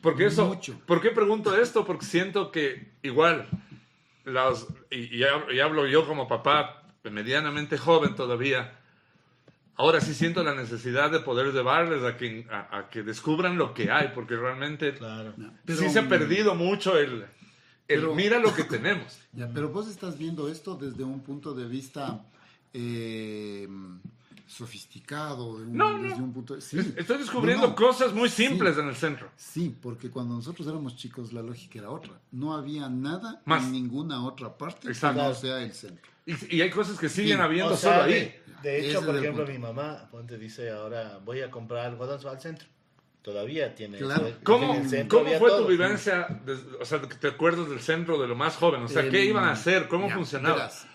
Porque eso, Mucho. ¿por qué pregunto esto? Porque siento que igual, las, y, y hablo- y hablo yo como papá, medianamente joven todavía, ahora sí siento la necesidad de poder llevarles a que, a, a que descubran lo que hay, porque realmente Claro. Sí se ha perdido mucho el, el pero- mira lo que tenemos. Ya, pero vos estás viendo esto desde un punto de vista eh, sofisticado, de un- No, no. desde un punto de- sí. Estoy descubriendo No, no. cosas muy Sí. simples en el centro. Sí, porque cuando nosotros éramos chicos la lógica era otra. No había nada Más. en ninguna otra parte Exacto. que no sea el centro. Y, y hay cosas que siguen Sí. habiendo O sea, solo de- ahí. De, Ese hecho, por el ejemplo, mi mamá, ponte, dice ahora voy a comprar algodón al centro. Todavía tiene. Claro. ese- ¿Cómo, en el centro cómo fue todo. tu vivencia? des- o sea, que te acuerdas del centro de lo más joven. O sea, ¿qué El- iban a hacer? ¿Cómo Ya, funcionaba? verás,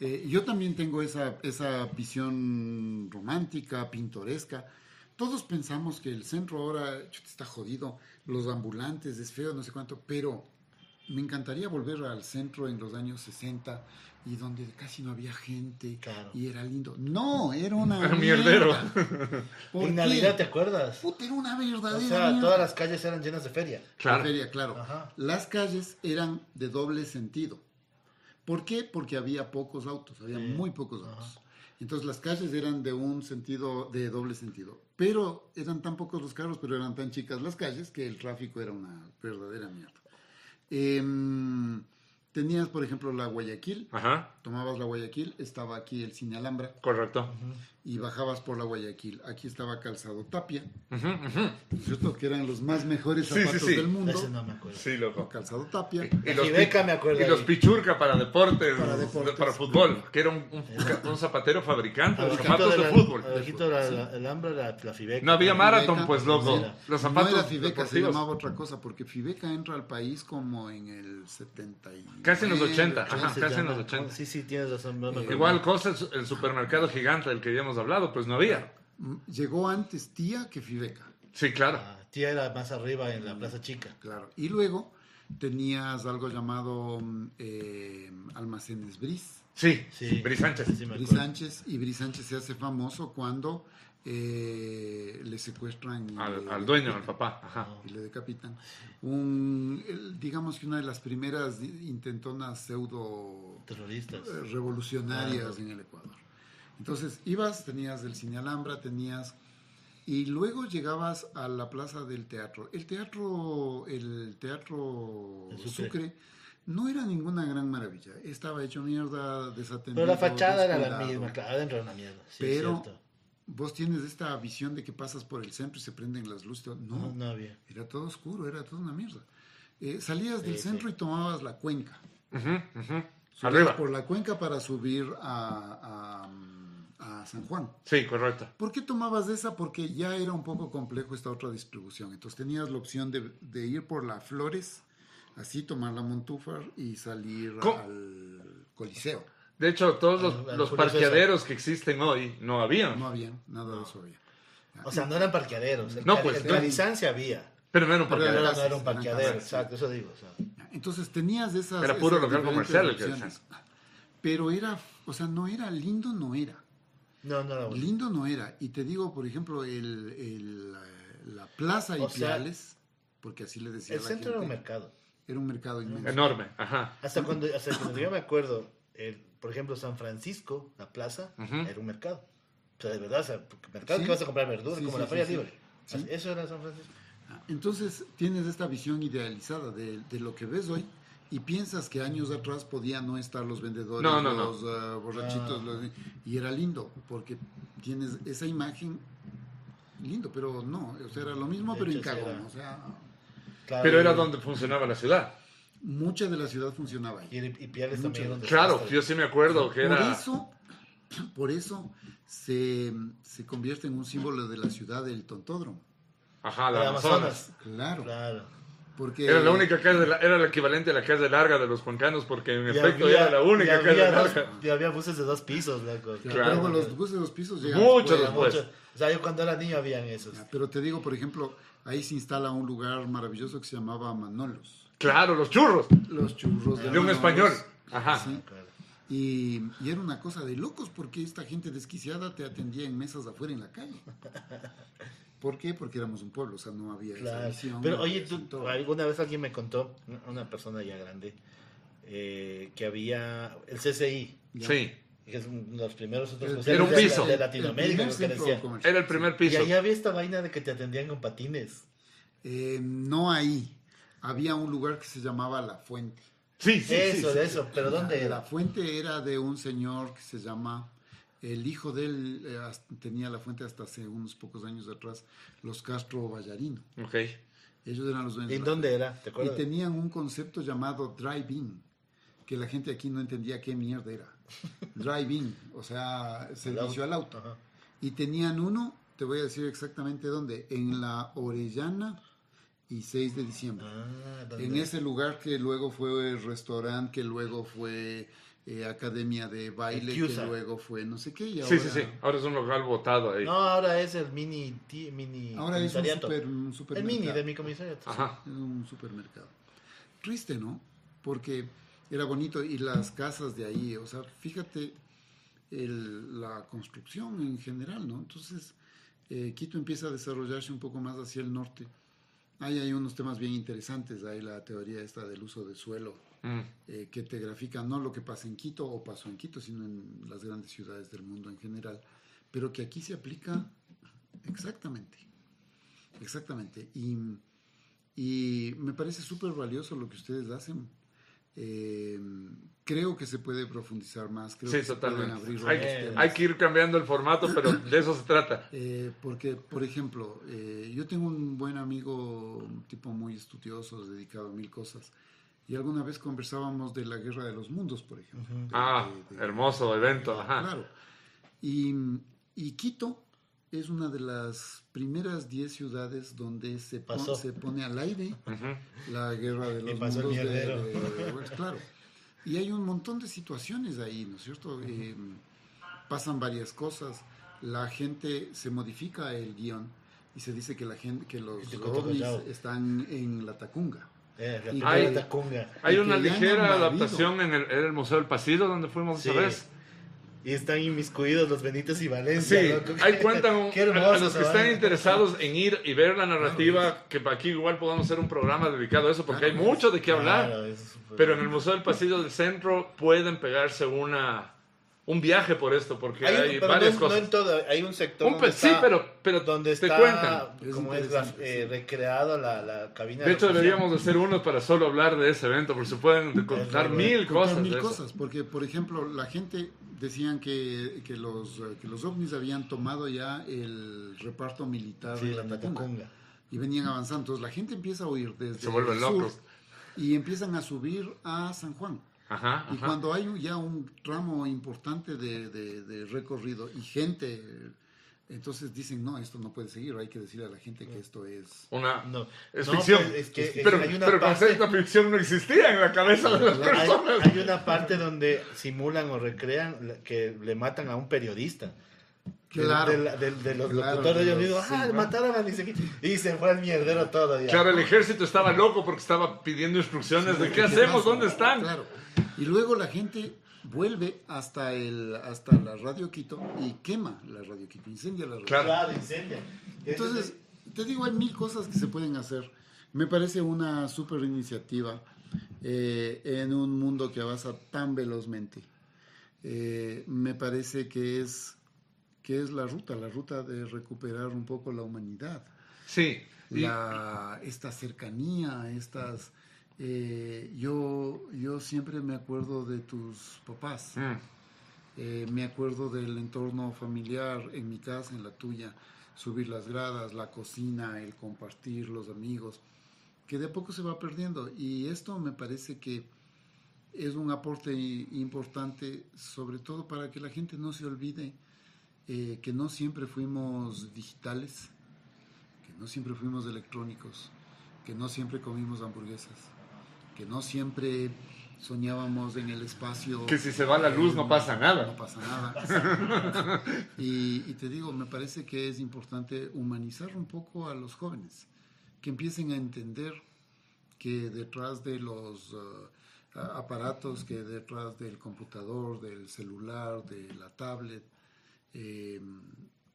eh, yo también tengo esa, esa visión romántica, pintoresca. Todos pensamos que el centro ahora chuta, está jodido, los ambulantes, es feo, no sé cuánto, pero me encantaría volver al centro en los años 60 y donde casi no había gente Claro. y era lindo. No, era una Era mierdero. mierda. ¿Por En? Navidad, ¿te acuerdas? Puta, era una O verdadera sea, mierda. todas las calles eran llenas de feria. Claro. La feria, claro. Ajá. Las calles eran de doble sentido. ¿Por qué? Porque había pocos autos, había Sí. muy pocos Ajá. autos. Entonces las calles eran de un sentido, de doble sentido. Pero eran tan pocos los carros, pero eran tan chicas las calles que el tráfico era una verdadera mierda. Em, tenías, por ejemplo, la Guayaquil. Ajá, Tomabas la Guayaquil, estaba aquí el Cine Alhambra correcto. Y bajabas por la Guayaquil. Aquí estaba Calzado Tapia, Ujú, ujú. ¿cierto? Que eran los más mejores Sí, sí, zapatos sí. del mundo. Ese no me acuerdo. Sí, loco. Calzado Tapia. Y La Jibeca pi- me acuerdo Y los pichurca para deportes, Para de- deportes. para fútbol, que era un, un- un zapatero fabricante de Abajito zapatos de la- fútbol. abajito la- la- el hambre, la, la Fibeca. No había La maratón, Fibeca, pues, loco. mira. Los no zapatos era Fibeca, se deportivos. llamaba otra cosa, porque Fibeca entra al país como en el 70 y... Casi en los 80, ¿Cómo ajá, se casi en llama? los 80. Sí, sí, tienes razón. no acuerdo. Igual cosas, el supermercado gigante del que ya hemos hablado, pues no había. Mm, Llegó antes Tía que Fibeca, Sí, claro. Ah, tía era más arriba en la Plaza Chica. claro. Y luego tenías algo llamado mm, eh, Almacenes Bris, Sí, Sí. Bri Sánchez. Sí, me Bris. Sánchez, y Bris Sánchez se hace famoso cuando eh, le secuestran y Al, le- al dueño, al papá. Ajá. y le decapitan. Un, digamos que una de las primeras intentonas pseudo Terroristas. eh, revolucionarias en el Ecuador. Entonces ibas, tenías el Cine Alhambra, tenías... Y luego llegabas a la plaza del teatro. El teatro, el teatro El Sucre. Sucre, no era ninguna gran maravilla. Estaba hecho mierda, desatendido. Pero la fachada era la misma, claro, adentro era una mierda. Sí, Pero- es cierto. vos tienes esta visión de que pasas por el centro y se prenden las luces. No, No, no había. era todo oscuro, era toda una mierda. Eh, salías del Sí, centro sí. y tomabas la cuenca. Ujú, ujú. Subías Arriba. por la cuenca para subir a, a- a San Juan. Sí, correcto. ¿Por qué tomabas esa? Porque ya era un poco complejo esta otra distribución. Entonces tenías la opción de, de ir por la Flores, así tomar la Montúfar y salir ¿Cómo? al Coliseo. De hecho, todos los, Al- al los Julio parqueaderos que existen hoy no habían. No había, nada de eso había. O sea, no eran parqueaderos. El, No, pues, el no. Carizán sí había. Pero no era un Pero Pero parqueadero. no, era un eran parqueadero, exacto, eso digo. o sea. Entonces tenías esas. Era puro esas local comercial el. Pero era, o sea, no era lindo, no era. No, no era bonito. Lindo no era. Y te digo, por ejemplo, el, el, la, la Plaza O sea, Ipiales, porque así le decía El la centro era un mercado. era un mercado inmenso. Enorme, ajá. Hasta cuando, hasta cuando yo me acuerdo, el, por ejemplo, San Francisco, la plaza, era un mercado. O sea, de verdad, o sea, mercado Sí. que vas a comprar verduras, Sí, como sí, la feria sí. libre. Sí. Así- Eso era San Francisco. Entonces tienes esta visión idealizada de, de lo que ves hoy y piensas que años atrás podían no estar los vendedores, No, no, los ah, borrachitos, Ah. los- y era lindo porque tienes esa imagen lindo, pero no, o sea, era lo mismo pero en cagón, era. o sea, Claro, Pero era donde funcionaba la ciudad. mucha de la ciudad funcionaba ahí. Y, y Piales también Claro, yo sí me acuerdo que Por era... eso, por eso se, se convierte en un símbolo de la ciudad del tontódromo. Ajá, la Amazonas. Amazonas. Claro, Claro. Porque Era la única calle, la- era el equivalente a la calle larga de los cuencanos, porque en Y efecto había- era la única había, dos- larga. y había buses de dos pisos, loco. Claro. pero los buses de los pisos llegan Mucho después. después. Mucho. O sea, yo cuando era niño habían esos. Ya, Pero te digo, por ejemplo, ahí se instala un lugar maravilloso que se llamaba Manolos. Claro, los churros. Los churros de, De un español. Ajá. Sí. Claro. Y, y era una cosa de locos porque esta gente desquiciada te atendía en mesas afuera en la calle. ¿Por qué? Porque éramos un pueblo, o sea, no había esa Claro. visión. Pero oye, tú, alguna vez alguien me contó, una persona ya grande, eh, que había el CCI, Ya. Sí, que es uno de los primeros centros El- Era un de- piso. de El Latinoamérica, primer lo que era el primer Y piso. ahí había esta vaina de que te atendían con patines. Eh, no ahí. Había un lugar que se llamaba La Fuente. Sí, sí, eso, sí, de sí. eso. ¿Pero dónde La era? fuente era de un señor que se llama, el hijo de él eh, tenía la fuente hasta hace unos pocos años atrás, los Castro Vallarino. Ok. Ellos eran los dueños. de ¿En dónde era? ¿Te fuente. Y acuerdas? tenían un concepto llamado drive-in, que la gente aquí no entendía qué mierda era. Drive-in, o sea, servicio al auto. Ajá. Y tenían uno, te voy a decir exactamente dónde, en la Orellana y 6 de diciembre. Ah, ¿dónde? En ese lugar que luego fue el restaurante, que luego fue eh, academia de baile, que luego fue no sé qué. Y Sí, ahora, sí, sí. Ahora es un local botado ahí. No, ahora es el mini, mini Ahora es un, super, un el supermercado. mini de mi comisariato. Ajá. Es un supermercado. Triste, ¿no? Porque era bonito y las casas de ahí, o sea, fíjate el- la construcción en general, ¿no? Entonces, eh, Quito empieza a desarrollarse un poco más hacia el norte. Ahí hay unos temas bien interesantes, hay la teoría esta del uso de suelo, Mm. eh, que te grafica no lo que pasa en Quito o pasó en Quito, sino en las grandes ciudades del mundo en general, pero que aquí se aplica exactamente, exactamente. Y, y me parece súper valioso lo que ustedes hacen. Eh, creo que se puede profundizar más, creo Sí, que se pueden totalmente. abrir Hay, Eh, temas. hay que ir cambiando el formato, pero de eso se trata. Eh, porque, por ejemplo, eh, yo tengo un buen amigo, un tipo muy estudioso, dedicado a mil cosas, y alguna vez conversábamos de la guerra de los mundos, por ejemplo. De- Ah, de- de- hermoso evento, ajá. Claro. Y, y Quito es una de las primeras 10 ciudades donde se, pon- Pasó. se pone al aire la guerra de Y los pasó el mundos. de- mierdero. de- de- bueno, claro. Y hay un montón de situaciones ahí, ¿no es cierto? Eh, pasan varias cosas. La gente se modifica el guion y se dice que la gente, que los contó están en la Tacunga. Eh, hay-. Hay una ligera adaptación en el, era el Museo del Pasillo donde fuimos Sí. esa vez. Y están inmiscuidos los Benitos y Valencia. Sí, ahí cuentan un- a, a los que están interesados en ir y ver la narrativa, que aquí igual podamos hacer un programa dedicado a eso, porque hay Claro. mucho de qué hablar. Pero en el Museo del Pasillo del Centro pueden pegarse una un viaje por esto, porque hay, Hay, pero varias no, cosas. no en todo, hay un sector Un donde pe- sí, está, pero, pero donde te está cuentan. Como es interesante, eh, sí. recreado la, la cabina De hecho, deberíamos de hacer uno para solo hablar de ese evento, porque se pueden contar bueno. mil Contar cosas. mil de eso. cosas, porque por ejemplo la gente decían que, que los que los ovnis habían tomado ya el reparto militar Sí, de la Tacunga. y venían avanzando. Entonces la gente empieza a huir desde Se vuelven el sur locos. y empiezan a subir a San Juan. Ajá, Y ajá. cuando hay ya un tramo importante de, de- de recorrido y gente, entonces dicen, no, esto no puede seguir, hay que decirle a la gente que esto es... Una, No, es no, ficción. pues, es que- es que pero hay una pero parte- de ficción no existía en la cabeza de las Hay, personas. hay una parte donde simulan o recrean que le matan a un periodista. De- Claro. De, la- de- de los Claro, locutores, de ellos los- mismos, sí, ah, ¿no? mataron a ni sé qué", Y se fue al mierdero todo. Ya. Claro, el ejército estaba loco porque estaba pidiendo instrucciones de qué hacemos, dónde están. Claro. Y luego la gente vuelve hasta el hasta la radio Quito y quema la radio Quito, incendia la radio. Claro. Claro, incendia. Entonces, te digo, hay mil cosas que se pueden hacer. Me parece una súper iniciativa eh, en un mundo que avanza tan velozmente. Eh, me parece que es, que es la ruta, la ruta de recuperar un poco la humanidad. Sí. La, esta cercanía, estas... eh, yo, yo siempre me acuerdo de tus papás. Mm. Eh, me acuerdo del entorno familiar en mi casa, en la tuya, subir las gradas, la cocina, el compartir, los amigos, que de a poco se va perdiendo. Y esto me parece que es un aporte importante, sobre todo para que la gente no se olvide eh, que no siempre fuimos digitales, que no siempre fuimos electrónicos, que no siempre comimos hamburguesas, que no siempre soñábamos en el espacio. Que si se va la luz no pasa nada. No pasa nada. y, y te digo, me parece que es importante humanizar un poco a los jóvenes, que empiecen a entender que detrás de los uh, aparatos, que detrás del computador, del celular, de la tablet, eh,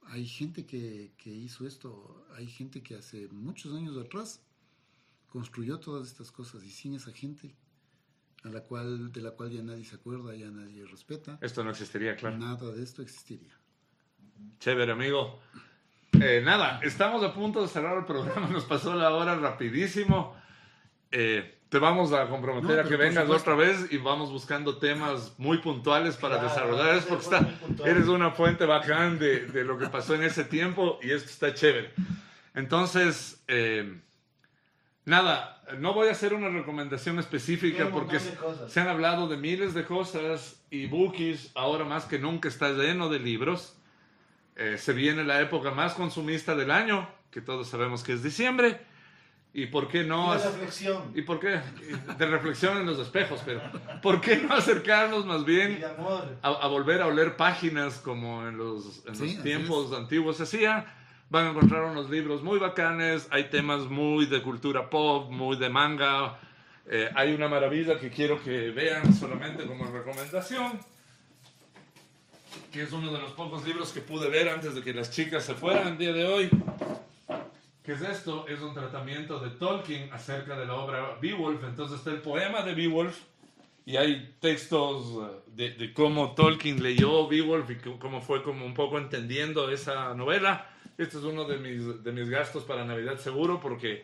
hay gente que, que hizo esto, hay gente que hace muchos años atrás construyó todas estas cosas y sin esa gente a la cual, de la cual ya nadie se acuerda, ya nadie respeta, Esto no existiría, claro. nada de esto existiría. Chévere, amigo. Eh, nada, estamos a punto de cerrar el programa. Nos pasó la hora rapidísimo. Eh, te vamos a comprometer No, a que vengas supuesto. otra vez y vamos buscando temas muy puntuales para Claro, desarrollar. Es porque está, eres una fuente bacán de, de lo que pasó en ese tiempo y esto está chévere. Entonces, eh, nada, no voy a hacer una recomendación específica un porque se han hablado de miles de cosas y Bookies ahora más que nunca está lleno de libros. Eh, se viene la época más consumista del año, que todos sabemos que es diciembre. ¿Y por qué no? Y la reflexión. ¿Y por qué? De reflexión en los espejos, pero ¿por qué no acercarnos más bien de a, a volver a oler páginas como en los, en Sí, los tiempos antiguos se hacía? Van a encontrar unos libros muy bacanes, hay temas muy de cultura pop, muy de manga. Eh, hay una maravilla que quiero que vean solamente como recomendación, que es uno de los pocos libros que pude ver antes de que las chicas se fueran el día de hoy. ¿Qué es esto? Es un tratamiento de Tolkien acerca de la obra Beowulf. Entonces está el poema de Beowulf y hay textos eh, de, de cómo Tolkien leyó Beowulf y cómo fue como un poco entendiendo esa novela. Este es uno de mis, de mis gastos para Navidad seguro porque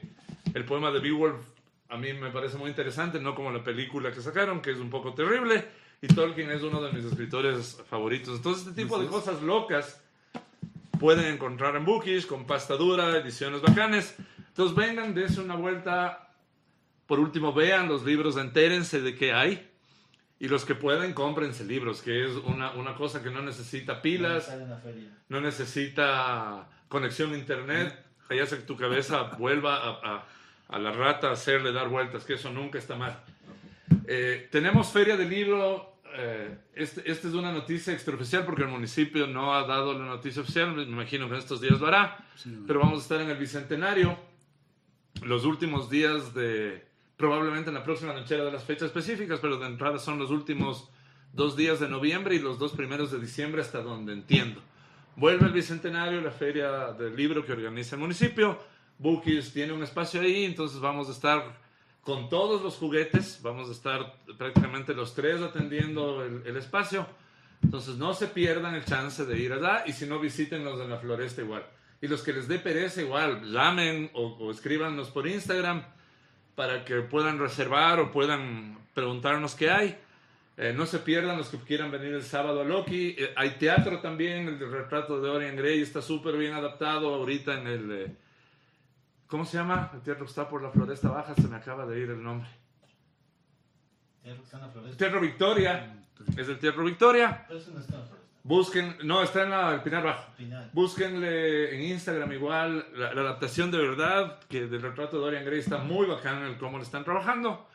el poema de Beowulf a mí me parece muy interesante, no como la película que sacaron, que es un poco terrible. Y Tolkien es uno de mis escritores favoritos. Entonces este tipo de cosas locas pueden encontrar en Bookish con pasta dura, ediciones bacanes. Entonces vengan, dense una vuelta. Por último, vean los libros, entérense de qué hay. Y los que pueden, cómprense libros, que es una, una cosa que no necesita pilas, no necesita conexión a internet. Ya hace que tu cabeza vuelva a, a- a la rata a hacerle dar vueltas, que eso nunca está mal. Eh, tenemos feria del libro. Eh, este, esta es una noticia extraoficial porque el municipio no ha dado la noticia oficial. Me imagino que en estos días lo hará. Sí. Pero vamos a estar en el bicentenario. Los últimos días de. Probablemente en la próxima nochera de las fechas específicas, pero de entrada son los últimos dos días de noviembre y los dos primeros de diciembre, hasta donde entiendo. Vuelve el bicentenario, la feria del libro que organiza el municipio. Bookies tiene un espacio ahí, entonces vamos a estar con todos los juguetes. Vamos a estar prácticamente los tres atendiendo el, el espacio. Entonces no se pierdan el chance de ir allá y si no visítenlos en la floresta igual. Y los que les dé pereza igual, llamen o, o escríbanos por Instagram para que puedan reservar o puedan preguntarnos qué hay. Eh, no se pierdan los que quieran venir el sábado a Loki. Eh, hay teatro también, el retrato de Dorian Gray está súper bien adaptado ahorita en el... eh, ¿Cómo se llama? El teatro que está por la Floresta Baja, se me acaba de ir el nombre. Teatro está en la floresta. Teatro Victoria, es el Teatro Victoria. Pero eso no está en la floresta. Busquen, no, está en la, el Pinar Bajo. Final. Búsquenle en Instagram igual la, la adaptación de verdad que del retrato de Dorian Gray está muy bacán en el cómo le están trabajando.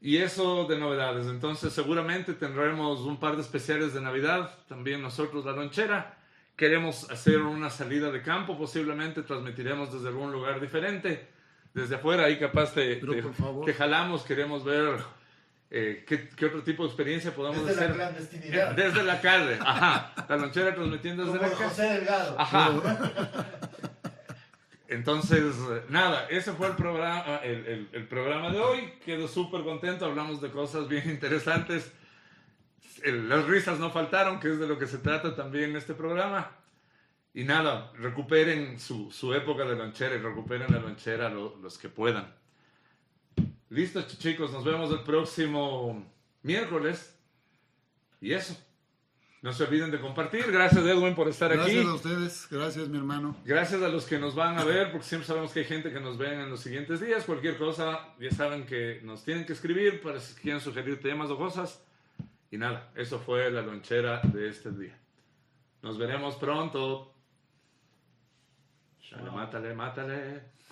Y eso de novedades. Entonces seguramente tendremos un par de especiales de Navidad. También nosotros, la lonchera. Queremos hacer una salida de campo. Posiblemente transmitiremos desde algún lugar diferente. Desde afuera, ahí capaz te, Pero, te- por favor. te jalamos. Queremos ver eh, qué, qué otro tipo de experiencia podemos Desde la hacer. clandestinidad. Desde la calle. Ajá. La lonchera transmitiendo desde Como la calle. José Delgado. Ajá. Entonces, eh, nada, ese fue el programa, el, el- el programa de hoy. Quedo súper contento, hablamos de cosas bien interesantes. Las risas no faltaron, que es de lo que se trata también en este programa. Y nada, recuperen su, su época de lonchera y recuperen la lonchera lo- los que puedan. Listo, ch- chicos, nos vemos el próximo miércoles. Y eso. No se olviden de compartir. Gracias, Edwin, por estar aquí. Gracias a ustedes, gracias mi hermano. Gracias a los que nos van a ver, porque siempre sabemos que hay gente que nos ven en los siguientes días. Cualquier cosa, ya saben que nos tienen que escribir para si quieren sugerir temas o cosas. Y nada, eso fue la lonchera de este día. Nos veremos pronto. Dale, mátale, mátale.